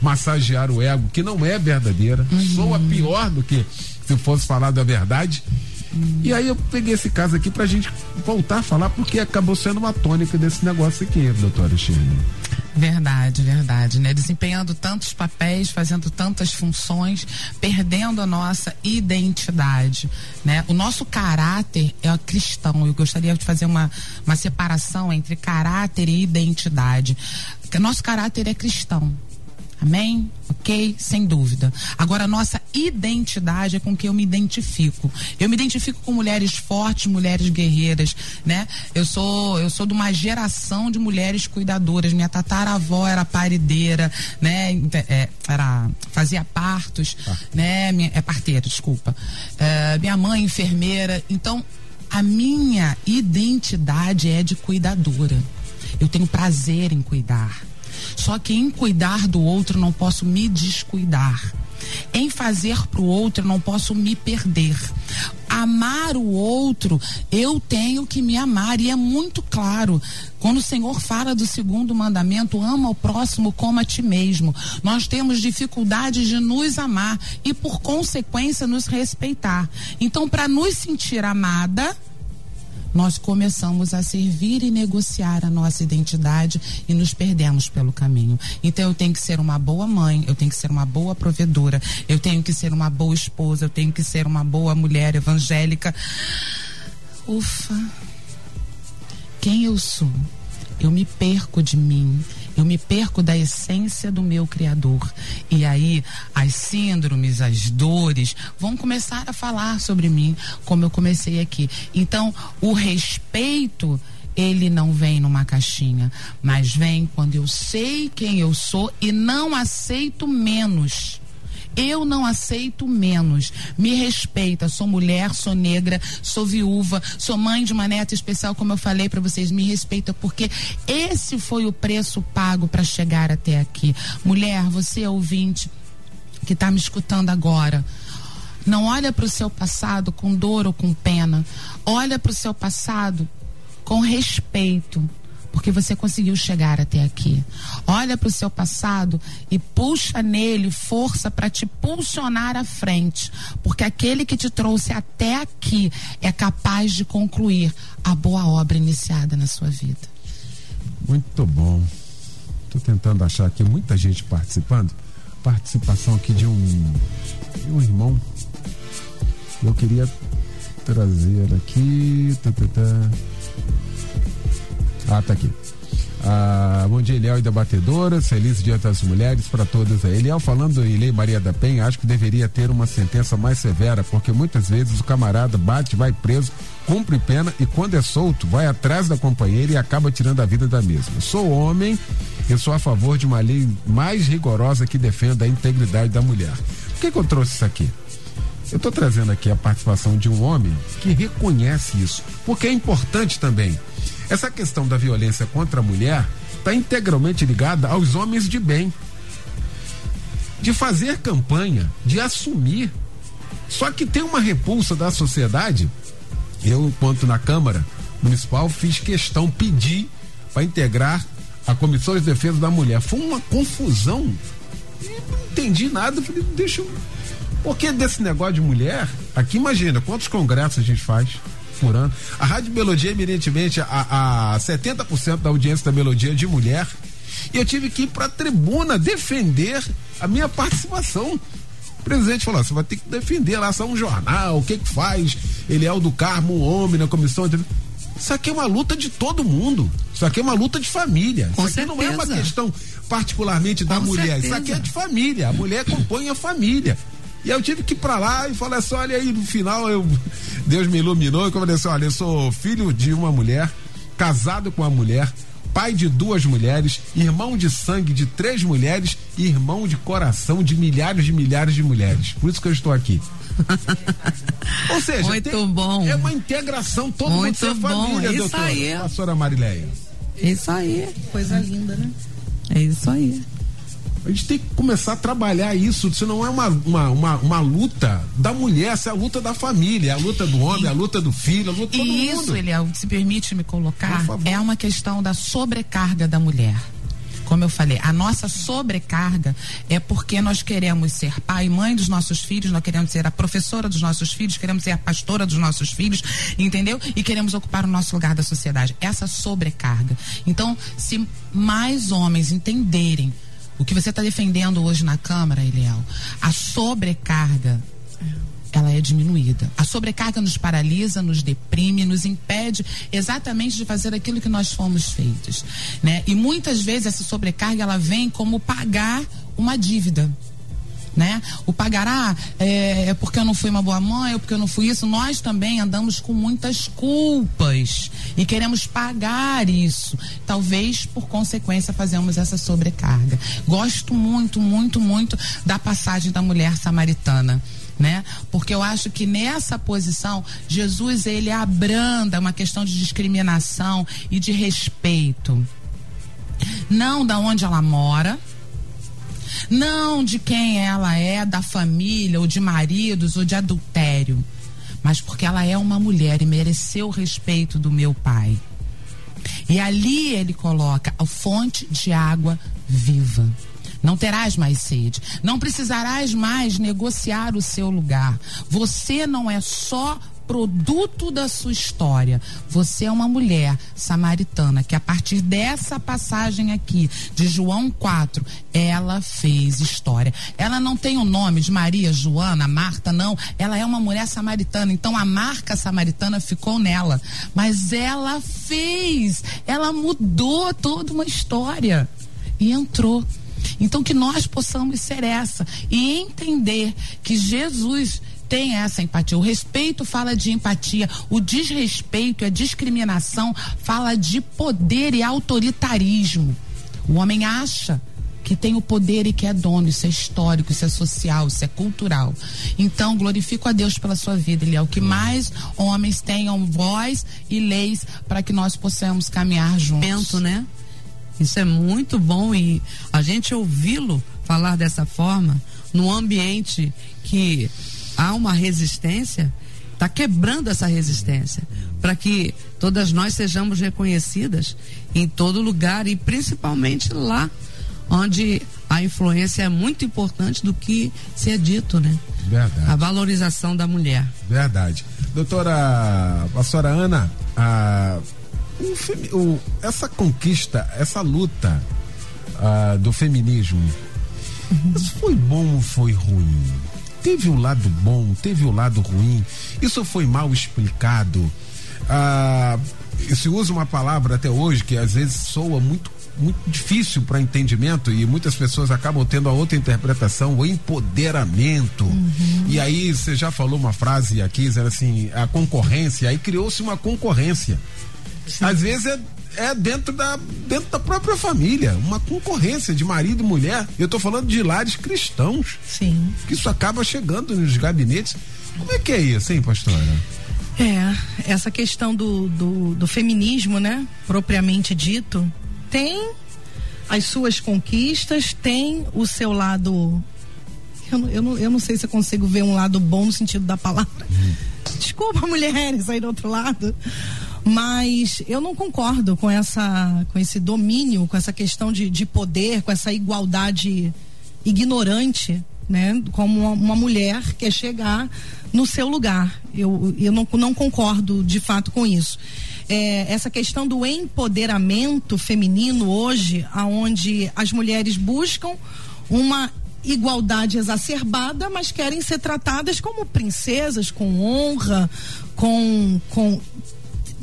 Speaker 1: massagear o ego, que não é verdadeira, uhum. soa pior do que se fosse falar da verdade. E aí eu peguei esse caso aqui pra gente voltar a falar, porque acabou sendo uma tônica desse negócio aqui, doutora Chile.
Speaker 5: Verdade, verdade, né? Desempenhando tantos papéis, fazendo tantas funções, perdendo a nossa identidade, né? O nosso caráter é cristão. Eu gostaria de fazer uma, uma separação entre caráter e identidade. Nosso caráter é cristão, Amém? Ok? Sem dúvida. Agora, a nossa identidade é com que eu me identifico. Eu me identifico com mulheres fortes, mulheres guerreiras, né? Eu sou, eu sou de uma geração de mulheres cuidadoras. Minha tataravó era parideira, né? É, era, fazia partos, ah. né? Minha, é parteira, desculpa. É, minha mãe, enfermeira. Então, a minha identidade é de cuidadora. Eu tenho prazer em cuidar. Só que em cuidar do outro não posso me descuidar. Em fazer para o outro não posso me perder. Amar o outro, eu tenho que me amar. E é muito claro. Quando o Senhor fala do segundo mandamento, ama o próximo como a ti mesmo. Nós temos dificuldade de nos amar e, por consequência, nos respeitar. Então, para nos sentir amada, nós começamos a servir e negociar a nossa identidade e nos perdemos pelo caminho. Então eu tenho que ser uma boa mãe, eu tenho que ser uma boa provedora, eu tenho que ser uma boa esposa, eu tenho que ser uma boa mulher evangélica. Ufa. Quem eu sou? Eu me perco de mim eu me perco da essência do meu Criador. E aí as síndromes, as dores vão começar a falar sobre mim, como eu comecei aqui. Então, o respeito ele não vem numa caixinha, mas vem quando eu sei quem eu sou e não aceito menos. Eu não aceito menos. Me respeita. Sou mulher, sou negra, sou viúva, sou mãe de uma neta especial, como eu falei para vocês. Me respeita porque esse foi o preço pago para chegar até aqui. Mulher, você é ouvinte que está me escutando agora. Não olha para o seu passado com dor ou com pena. Olha para o seu passado com respeito porque você conseguiu chegar até aqui. Olha para o seu passado e puxa nele força para te pulsionar à frente, porque aquele que te trouxe até aqui é capaz de concluir a boa obra iniciada na sua vida.
Speaker 1: Muito bom. Estou tentando achar aqui muita gente participando. Participação aqui de um, de um irmão. Eu queria trazer aqui. Tá, tá, tá. Ah, tá aqui. Ah, bom dia, Eliel e debatedoras. Feliz Dia das Mulheres para todas aí. Eliel, falando em Lei Maria da Penha, acho que deveria ter uma sentença mais severa, porque muitas vezes o camarada bate, vai preso, cumpre pena e quando é solto, vai atrás da companheira e acaba tirando a vida da mesma. Sou homem eu sou a favor de uma lei mais rigorosa que defenda a integridade da mulher. Por que, que eu trouxe isso aqui? Eu estou trazendo aqui a participação de um homem que reconhece isso, porque é importante também. Essa questão da violência contra a mulher está integralmente ligada aos homens de bem, de fazer campanha, de assumir. Só que tem uma repulsa da sociedade. Eu, enquanto na Câmara Municipal, fiz questão, pedi para integrar a Comissão de Defesa da Mulher. Foi uma confusão. não entendi nada. Falei, deixa eu. Porque desse negócio de mulher, aqui imagina quantos congressos a gente faz por ano. A Rádio Melodia, evidentemente, a, a 70% da audiência da Melodia é de mulher. E eu tive que ir para a tribuna defender a minha participação. O presidente falou: você vai ter que defender lá, só um jornal, o que que faz? Ele é o do Carmo, um homem na comissão. De... Isso aqui é uma luta de todo mundo. Isso aqui é uma luta de família.
Speaker 6: Com
Speaker 1: Isso aqui
Speaker 6: certeza.
Speaker 1: não é uma questão particularmente da
Speaker 6: Com
Speaker 1: mulher. Isso
Speaker 6: certeza.
Speaker 1: aqui é de família. A mulher compõe a família. E eu tive que ir pra lá e falar assim: olha aí, no final eu, Deus me iluminou e eu falei assim: olha, eu sou filho de uma mulher, casado com uma mulher, pai de duas mulheres, irmão de sangue de três mulheres e irmão de coração de milhares de milhares de mulheres. Por isso que eu estou aqui. [laughs] Ou seja,
Speaker 6: Muito bom.
Speaker 1: é uma integração, todo
Speaker 6: Muito
Speaker 1: mundo ser
Speaker 6: bom,
Speaker 1: família,
Speaker 6: isso
Speaker 1: doutora,
Speaker 6: aí.
Speaker 1: pastora Marileia.
Speaker 6: É isso aí.
Speaker 3: Coisa linda, né?
Speaker 6: É isso aí.
Speaker 1: A gente tem que começar a trabalhar isso. Isso não é uma, uma, uma, uma luta da mulher, isso é a luta da família, é a luta do homem, a luta do filho, a luta de todo
Speaker 5: E
Speaker 1: mundo.
Speaker 5: isso, Eliel, se permite me colocar, é uma questão da sobrecarga da mulher. Como eu falei, a nossa sobrecarga é porque nós queremos ser pai e mãe dos nossos filhos, nós queremos ser a professora dos nossos filhos, queremos ser a pastora dos nossos filhos, entendeu? E queremos ocupar o nosso lugar da sociedade. Essa sobrecarga. Então, se mais homens entenderem o que você está defendendo hoje na Câmara, Eliel, a sobrecarga ela é diminuída. A sobrecarga nos paralisa, nos deprime, nos impede exatamente de fazer aquilo que nós fomos feitos, né? E muitas vezes essa sobrecarga ela vem como pagar uma dívida. Né? O pagará é, é porque eu não fui uma boa mãe, ou porque eu não fui isso. Nós também andamos com muitas culpas e queremos pagar isso. Talvez por consequência fazemos essa sobrecarga. Gosto muito, muito, muito da passagem da mulher samaritana né? Porque eu acho que nessa posição Jesus ele abranda uma questão de discriminação e de respeito. Não da onde ela mora, não de quem ela é, da família, ou de maridos, ou de adultério, mas porque ela é uma mulher e mereceu o respeito do meu pai. E ali ele coloca a fonte de água viva. Não terás mais sede. Não precisarás mais negociar o seu lugar. Você não é só produto da sua história. Você é uma mulher samaritana que a partir dessa passagem aqui de João 4, ela fez história. Ela não tem o nome de Maria, Joana, Marta, não. Ela é uma mulher samaritana. Então a marca samaritana ficou nela. Mas ela fez, ela mudou toda uma história e entrou. Então que nós possamos ser essa e entender que Jesus tem essa empatia. O respeito fala de empatia, o desrespeito e a discriminação fala de poder e autoritarismo. O homem acha que tem o poder e que é dono, isso é histórico, isso é social, isso é cultural. Então, glorifico a Deus pela sua vida, Eliel, que mais homens tenham voz e leis para que nós possamos caminhar juntos.
Speaker 6: Penso, né? Isso é muito bom e a gente ouvi-lo falar dessa forma, num ambiente que há uma resistência, está quebrando essa resistência para que todas nós sejamos reconhecidas em todo lugar e principalmente lá onde a influência é muito importante do que se é dito, né?
Speaker 1: Verdade.
Speaker 6: A valorização da mulher.
Speaker 1: Verdade. Doutora Pastora Ana, a, o o- essa conquista, essa luta ah, do feminismo, isso foi bom ou foi ruim? Teve um lado bom, teve um lado ruim. Isso foi mal explicado. Ah, se usa uma palavra até hoje que às vezes soa muito muito difícil para entendimento e muitas pessoas acabam tendo a outra interpretação, o empoderamento. E aí você já falou uma frase aqui, dizendo assim, a concorrência, aí criou-se uma concorrência. Às vezes é, é dentro, da, dentro da própria família, uma concorrência de marido e mulher. Eu estou falando de lares cristãos,
Speaker 3: Sim.
Speaker 1: que isso acaba chegando nos gabinetes. Como é que é isso, hein, pastora?
Speaker 3: É, essa questão do, do, do feminismo, né? Propriamente dito, tem as suas conquistas, tem o seu lado. Eu, não- eu, não, eu não sei se eu consigo ver um lado bom no sentido da palavra. Desculpa, mulheres aí do outro lado. Mas eu não concordo com essa com esse domínio, com essa questão de, de poder, com essa igualdade ignorante, né? Como uma, uma mulher quer chegar no seu lugar. Eu, eu não, não concordo de fato com isso. É, essa questão do empoderamento feminino hoje, aonde as mulheres buscam uma igualdade exacerbada, mas querem ser tratadas como princesas, com honra, com, com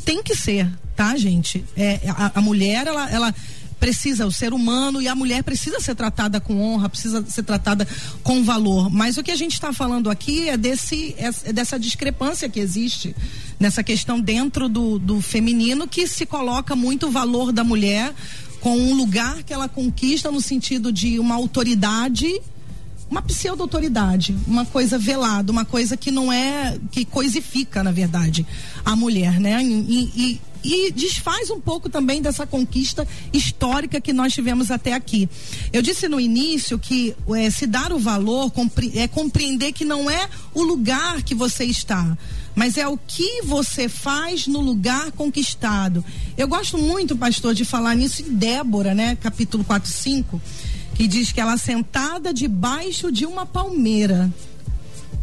Speaker 3: tem que ser, tá, gente? É, a, a mulher, ela, ela precisa, o ser humano e a mulher precisa ser tratada com honra, precisa ser tratada com valor. Mas o que a gente está falando aqui é desse é, é dessa discrepância que existe nessa questão dentro do, do feminino que se coloca muito o valor da mulher com um lugar que ela conquista no sentido de uma autoridade uma pseudo-autoridade, uma coisa velada, uma coisa que não é, que coisifica, na verdade, a mulher, né? E, e, e desfaz um pouco também dessa conquista histórica que nós tivemos até aqui. Eu disse no início que eh, se dar o valor é compreender que não é o lugar que você está, mas é o que você faz no lugar conquistado. Eu gosto muito, pastor, de falar nisso em Débora, né? Capítulo 4, 5 que diz que ela sentada debaixo de uma palmeira.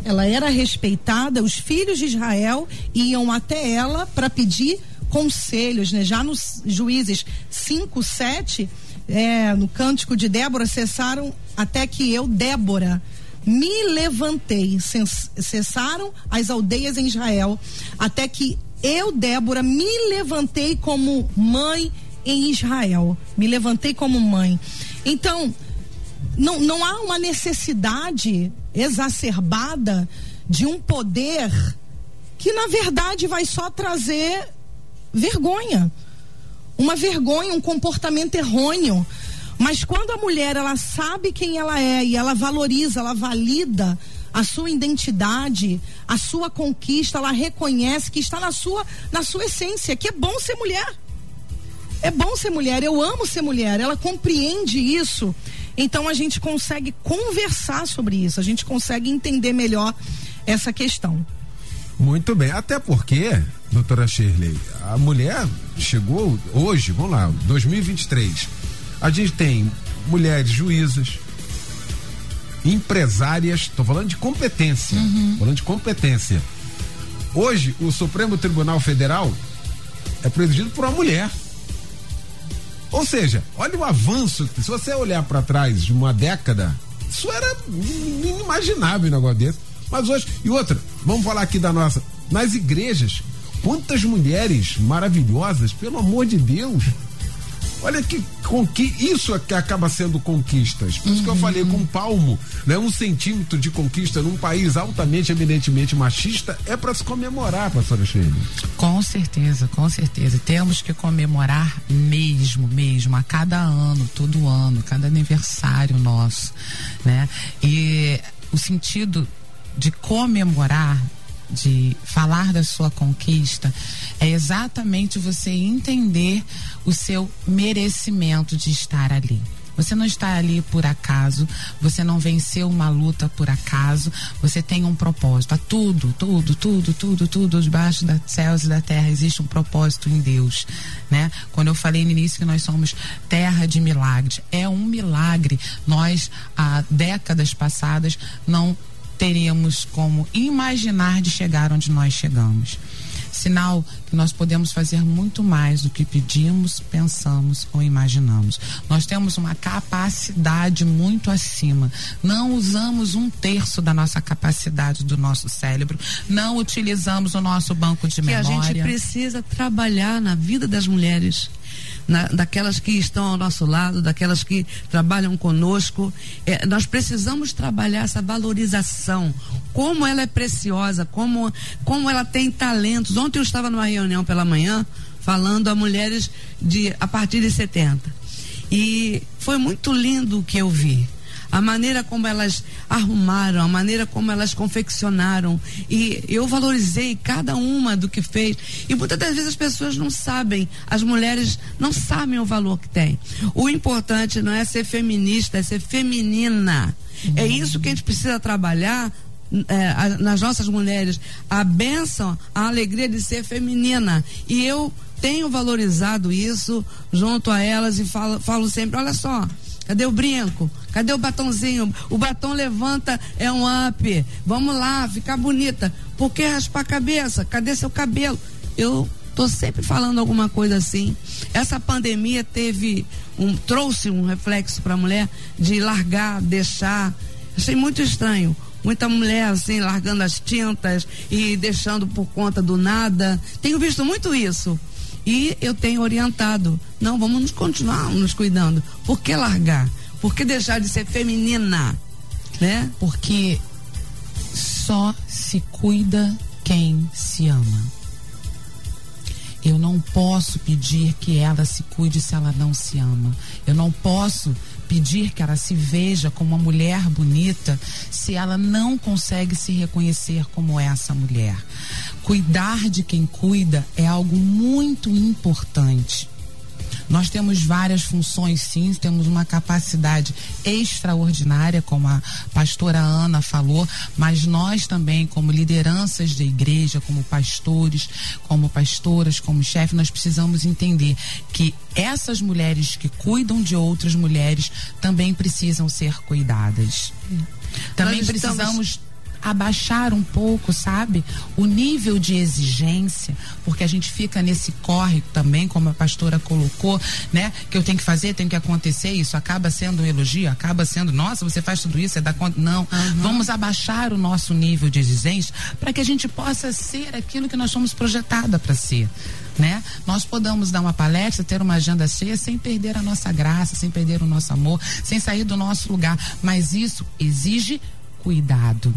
Speaker 3: Ela era respeitada, os filhos de Israel iam até ela para pedir conselhos, né? Já nos Juízes 5, 7, é, no cântico de Débora, cessaram até que eu, Débora, me levantei. Cessaram as aldeias em Israel, até que eu, Débora, me levantei como mãe em Israel. Me levantei como mãe. Então, não, não há uma necessidade exacerbada de um poder que, na verdade, vai só trazer vergonha. Uma vergonha, um comportamento errôneo. Mas quando a mulher ela sabe quem ela é e ela valoriza, ela valida a sua identidade, a sua conquista, ela reconhece que está na sua na sua essência, que é bom ser mulher. É bom ser mulher, eu amo ser mulher. Ela compreende isso. Então a gente consegue conversar sobre isso, a gente consegue entender melhor essa questão.
Speaker 1: Muito bem, até porque, doutora Shirley, a mulher chegou hoje, vamos lá, 2023. A gente tem mulheres juízas, empresárias, estou falando de competência, falando de competência. Hoje, o Supremo Tribunal Federal é presidido por uma mulher. Ou seja, olha o avanço. Se você olhar para trás de uma década, isso era inimaginável um negócio desse. Mas hoje, e outra, vamos falar aqui da nossa. Nas igrejas, quantas mulheres maravilhosas, pelo amor de Deus. Olha que, com que isso é que acaba sendo conquistas. Por isso que eu falei com um palmo, né? Um centímetro de conquista num país altamente, eminentemente machista é para se comemorar, pastora Sheila.
Speaker 5: Com certeza, com certeza. Temos que comemorar mesmo, mesmo, a cada ano, todo ano, cada aniversário nosso, né? E o sentido de comemorar, de falar da sua conquista, é exatamente você entender o seu merecimento de estar ali. Você não está ali por acaso, você não venceu uma luta por acaso, você tem um propósito. A tudo, tudo, tudo, tudo, tudo debaixo dos céus e da terra existe um propósito em Deus, né? Quando eu falei no início que nós somos terra de milagres, é um milagre. Nós há décadas passadas não teríamos como imaginar de chegar onde nós chegamos. Sinal que nós podemos fazer muito mais do que pedimos, pensamos ou imaginamos. Nós temos uma capacidade muito acima. Não usamos um terço da nossa capacidade do nosso cérebro. Não utilizamos o nosso banco de
Speaker 6: que
Speaker 5: memória.
Speaker 6: a gente precisa trabalhar na vida das mulheres na, daquelas que estão ao nosso lado, daquelas que trabalham conosco. É, nós precisamos trabalhar essa valorização, como ela é preciosa, como, como ela tem talentos. Ontem eu estava numa reunião pela manhã falando a mulheres de a partir de 70. E foi muito lindo o que eu vi a maneira como elas arrumaram, a maneira como elas confeccionaram. E eu valorizei cada uma do que fez. E muitas das vezes as pessoas não sabem, as mulheres não sabem o valor que tem. O importante não é ser feminista, é ser feminina. É isso que a gente precisa trabalhar é, nas nossas mulheres. A benção, a alegria de ser feminina. E eu tenho valorizado isso junto a elas e falo, falo sempre: olha só, Cadê o brinco? Cadê o batonzinho? O batom levanta, é um up. Vamos lá, ficar bonita. Por que raspar a cabeça? Cadê seu cabelo? Eu tô sempre falando alguma coisa assim. Essa pandemia teve um trouxe um reflexo para a mulher de largar, deixar. Achei muito estranho. Muita mulher assim largando as tintas e deixando por conta do nada. Tenho visto muito isso. E eu tenho orientado, não, vamos nos continuar nos cuidando. Por que largar? Por que deixar de ser feminina? Né?
Speaker 5: Porque só se cuida quem se ama. Eu não posso pedir que ela se cuide se ela não se ama. Eu não posso pedir que ela se veja como uma mulher bonita se ela não consegue se reconhecer como essa mulher. Cuidar de quem cuida é algo muito importante. Nós temos várias funções, sim, temos uma capacidade extraordinária, como a pastora Ana falou, mas nós também, como lideranças de igreja, como pastores, como pastoras, como chefe, nós precisamos entender que essas mulheres que cuidam de outras mulheres também precisam ser cuidadas. Também
Speaker 6: Nós estamos-
Speaker 5: precisamos abaixar um pouco, sabe? O nível de exigência, porque a gente fica nesse corre também, como a pastora colocou, né? Que eu tenho que fazer, tem que acontecer, isso acaba sendo um elogio, acaba sendo, nossa, você faz tudo isso, você dá conta. Não. Vamos abaixar o nosso nível de exigência para que a gente possa ser aquilo que nós somos projetada para ser. Né? Nós podemos dar uma palestra, ter uma agenda cheia sem perder a nossa graça, sem perder o nosso amor, sem sair do nosso lugar, mas isso exige cuidado.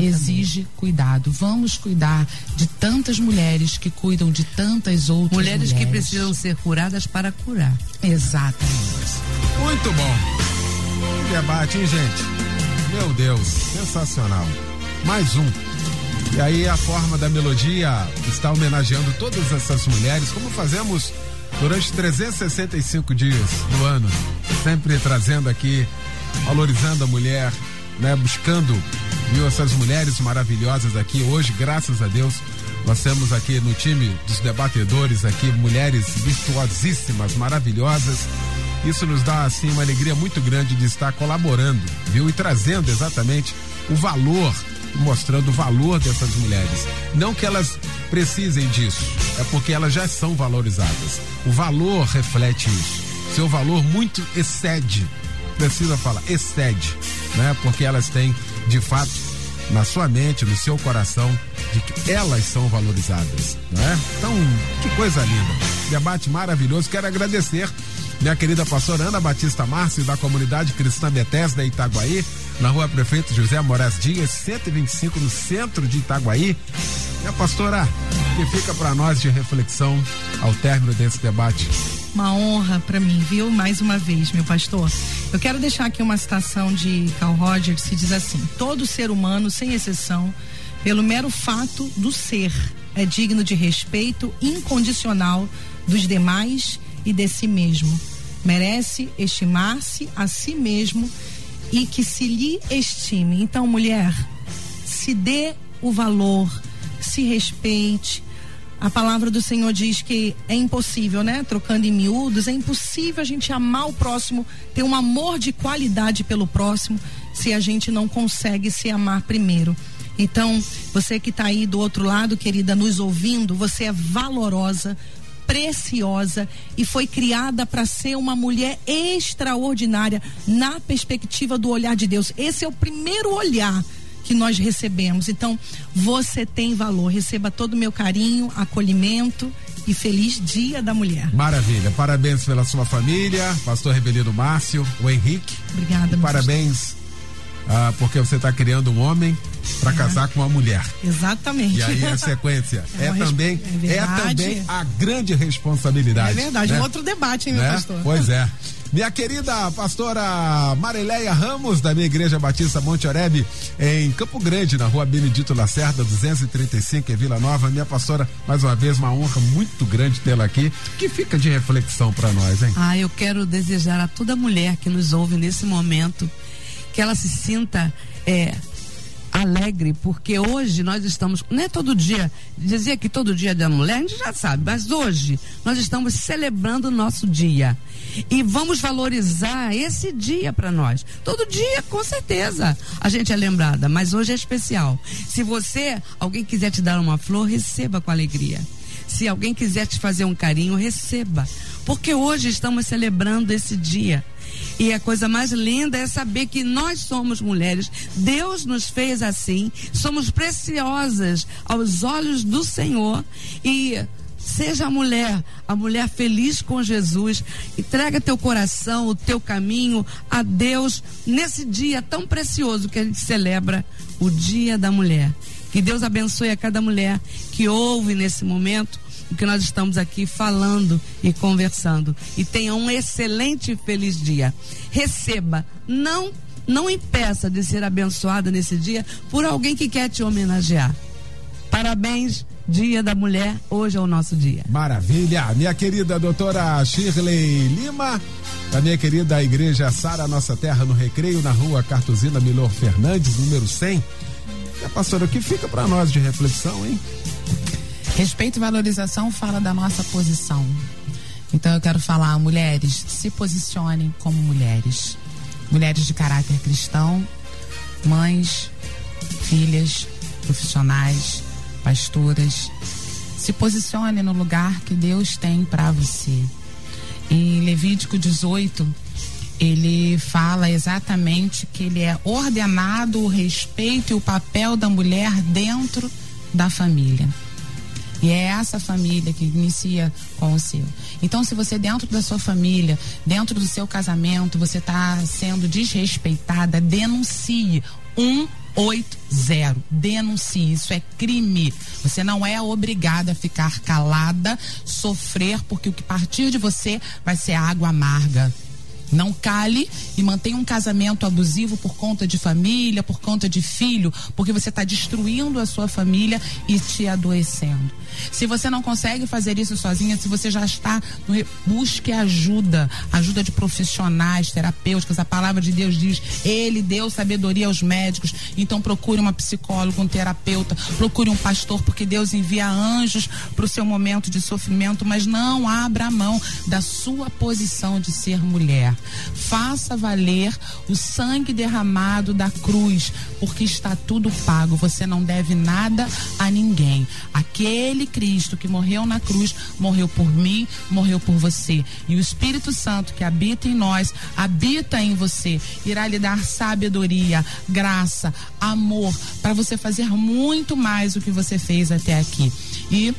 Speaker 5: Exige cuidado. Vamos cuidar de tantas mulheres que cuidam de tantas outras
Speaker 6: Mulheres,
Speaker 5: mulheres.
Speaker 6: que precisam ser curadas para curar.
Speaker 5: Exatamente.
Speaker 1: Muito bom. Que debate, hein, gente? Meu Deus, sensacional. Mais um. E aí a forma da melodia está homenageando todas essas mulheres, como fazemos durante 365 dias do ano, sempre trazendo aqui, valorizando a mulher, né, buscando viu essas mulheres maravilhosas aqui hoje, graças a Deus, nós temos aqui no time dos debatedores aqui mulheres virtuosíssimas, maravilhosas. Isso nos dá assim uma alegria muito grande de estar colaborando, viu? E trazendo exatamente o valor, mostrando o valor dessas mulheres. Não que elas precisem disso, é porque elas já são valorizadas. O valor reflete isso. Seu valor muito excede, precisa falar, excede, né? Porque elas têm, de fato, na sua mente, no seu coração, de que elas são valorizadas, né? Então, que coisa linda. Debate maravilhoso. Quero agradecer minha querida pastora Ana Batista Márcio, da comunidade cristã Bethesda Itaguaí, na rua Prefeito José Moraes Dias, 125, no centro de Itaguaí. A pastora, que fica para nós de reflexão ao término desse debate.
Speaker 3: Uma honra para mim, viu? Mais uma vez, meu pastor. Eu quero deixar aqui uma citação de Carl Rogers que diz assim: todo ser humano, sem exceção, pelo mero fato do ser, é digno de respeito incondicional dos demais e de si mesmo. merece estimar-se a si mesmo e que se lhe estime. Então, mulher, se dê o valor, se respeite. A palavra do Senhor diz que é impossível, né? Trocando em miúdos, é impossível a gente amar o próximo, ter um amor de qualidade pelo próximo, se a gente não consegue se amar primeiro. Então, você que está aí do outro lado, querida, nos ouvindo, você é valorosa, preciosa e foi criada para ser uma mulher extraordinária na perspectiva do olhar de Deus. Esse é o primeiro olhar que nós recebemos. Então, você tem valor. Receba todo o meu carinho, acolhimento e feliz Dia da Mulher.
Speaker 1: Maravilha. Parabéns pela sua família, pastor Rebelino Márcio, o Henrique.
Speaker 3: Obrigada,
Speaker 1: parabéns ah, porque você está criando um homem para casar com uma mulher.
Speaker 3: Exatamente.
Speaker 1: E aí a sequência [laughs]
Speaker 3: É
Speaker 1: é, também
Speaker 3: é
Speaker 1: é, também a grande responsabilidade.
Speaker 3: É verdade,
Speaker 1: né?
Speaker 3: um outro debate, hein, meu
Speaker 1: Né?
Speaker 3: pastor?
Speaker 1: Pois é. [laughs] Minha querida pastora Marileia Ramos, da minha Igreja Batista Monte Oreb, em Campo Grande, na rua Benedito Lacerda, 235, em Vila Nova. Minha pastora, mais uma vez, uma honra muito grande tê-la aqui, que fica de reflexão para nós, hein?
Speaker 6: Ah, eu quero desejar a toda mulher que nos ouve nesse momento que ela se sinta é, alegre, porque hoje nós estamos, não é todo dia, dizia que todo dia é da mulher, a gente já sabe, mas hoje nós estamos celebrando o nosso dia. E vamos valorizar esse dia para nós. Todo dia, com certeza, a gente é lembrada, mas hoje é especial. Se você, alguém quiser te dar uma flor, receba com alegria. Se alguém quiser te fazer um carinho, receba. Porque hoje estamos celebrando esse dia. E a coisa mais linda é saber que nós somos mulheres. Deus nos fez assim. Somos preciosas aos olhos do Senhor. E seja a mulher, a mulher feliz com Jesus. Entrega teu coração, o teu caminho a Deus nesse dia tão precioso que a gente celebra o Dia da Mulher. Que Deus abençoe a cada mulher que ouve nesse momento o que nós estamos aqui falando e conversando. E tenha um excelente e feliz dia. Receba, não não impeça de ser abençoada nesse dia por alguém que quer te homenagear. Parabéns, Dia da Mulher, hoje é o nosso dia.
Speaker 1: Maravilha. Minha querida doutora Shirley Lima, da minha querida Igreja Sara Nossa Terra no Recreio, na rua Cartuzina Milor Fernandes, número 100. É, pastora, o que fica para nós de reflexão, hein?
Speaker 5: Respeito e valorização fala da nossa posição. Então eu quero falar, mulheres, se posicionem como mulheres. Mulheres de caráter cristão, mães, filhas, profissionais, pastoras. Se posicione no lugar que Deus tem para você. Em Levítico 18, ele fala exatamente que ele é ordenado o respeito e o papel da mulher dentro da família. E é essa família que inicia com o seu. Então, se você dentro da sua família, dentro do seu casamento, você está sendo desrespeitada, denuncie. 180. Denuncie. Isso é crime. Você não é obrigada a ficar calada, sofrer, porque o que partir de você vai ser água amarga. Não cale e mantenha um casamento abusivo por conta de família, por conta de filho, porque você está destruindo a sua família e te adoecendo. Se você não consegue fazer isso sozinha, se você já está no busque ajuda, ajuda de profissionais, terapêuticas. A palavra de Deus diz: Ele deu sabedoria aos médicos. Então procure uma psicóloga, um terapeuta, procure um pastor, porque Deus envia anjos para o seu momento de sofrimento, mas não abra mão da sua posição de ser mulher. Faça valer o sangue derramado da cruz, porque está tudo pago. Você não deve nada a ninguém. Aquele Cristo que morreu na cruz, morreu por mim, morreu por você. E o Espírito Santo que habita em nós, habita em você, irá lhe dar sabedoria, graça, amor, para você fazer muito mais do que você fez até aqui. E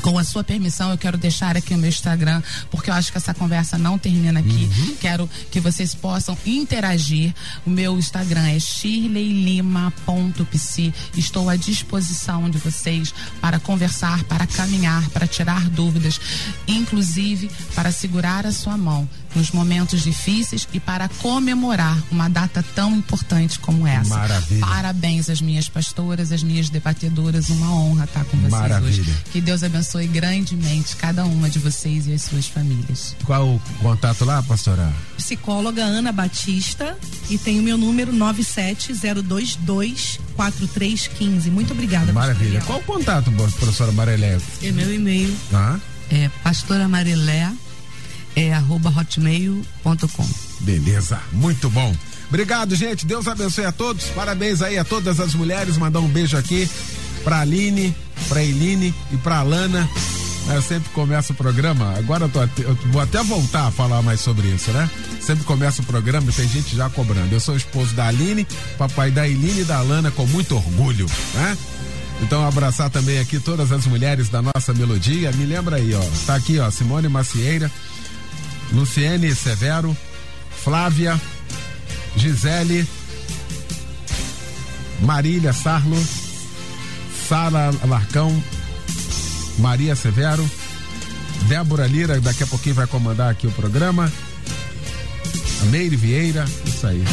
Speaker 5: com a sua permissão, eu quero deixar aqui o meu Instagram, porque eu acho que essa conversa não termina aqui. Quero que vocês possam interagir. O meu Instagram é shirleylima.psi. Estou à disposição de vocês para conversar, para caminhar, para tirar dúvidas, inclusive para segurar a sua mão nos momentos difíceis e para comemorar uma data tão importante como essa.
Speaker 1: Maravilha.
Speaker 5: Parabéns às minhas pastoras, às minhas debatedoras. Uma honra estar com vocês
Speaker 1: Maravilha.
Speaker 5: hoje. Que Deus abençoe abençoe grandemente cada uma de vocês e as suas famílias.
Speaker 1: Qual o contato lá, pastora?
Speaker 3: Psicóloga Ana Batista e tem o meu número 970224315. Muito obrigada.
Speaker 1: Maravilha. Qual o contato, professora Marilé?
Speaker 6: É meu e-mail.
Speaker 1: Ah?
Speaker 6: É pastoramarelé é arroba hotmail.com.
Speaker 1: Beleza, muito bom. Obrigado, gente. Deus abençoe a todos. Parabéns aí a todas as mulheres. Mandar um beijo aqui pra Aline, pra Eline e pra Alana. Eu sempre começo o programa, agora eu, tô, eu vou até voltar a falar mais sobre isso, né? Sempre começo o programa e tem gente já cobrando. Eu sou esposo da Aline, papai da Eline e da Alana com muito orgulho, né? Então abraçar também aqui todas as mulheres da nossa melodia. Me lembra aí, ó. Tá aqui, ó, Simone Macieira, Luciene Severo, Flávia, Gisele, Marília Sarlo, Sara Larcão, Maria Severo, Débora Lira, daqui a pouquinho vai comandar aqui o programa. Meire Vieira, isso aí.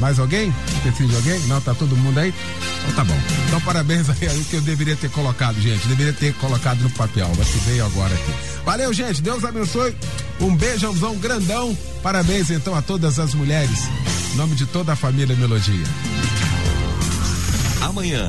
Speaker 1: Mais alguém? Esqueci de alguém? Não, tá todo mundo aí? Então tá bom. Então parabéns aí, aí que eu deveria ter colocado, gente. Deveria ter colocado no papel, mas que veio agora aqui. Valeu, gente. Deus abençoe. Um beijãozão grandão. Parabéns então a todas as mulheres. Em nome de toda a família Melodia.
Speaker 4: Amanhã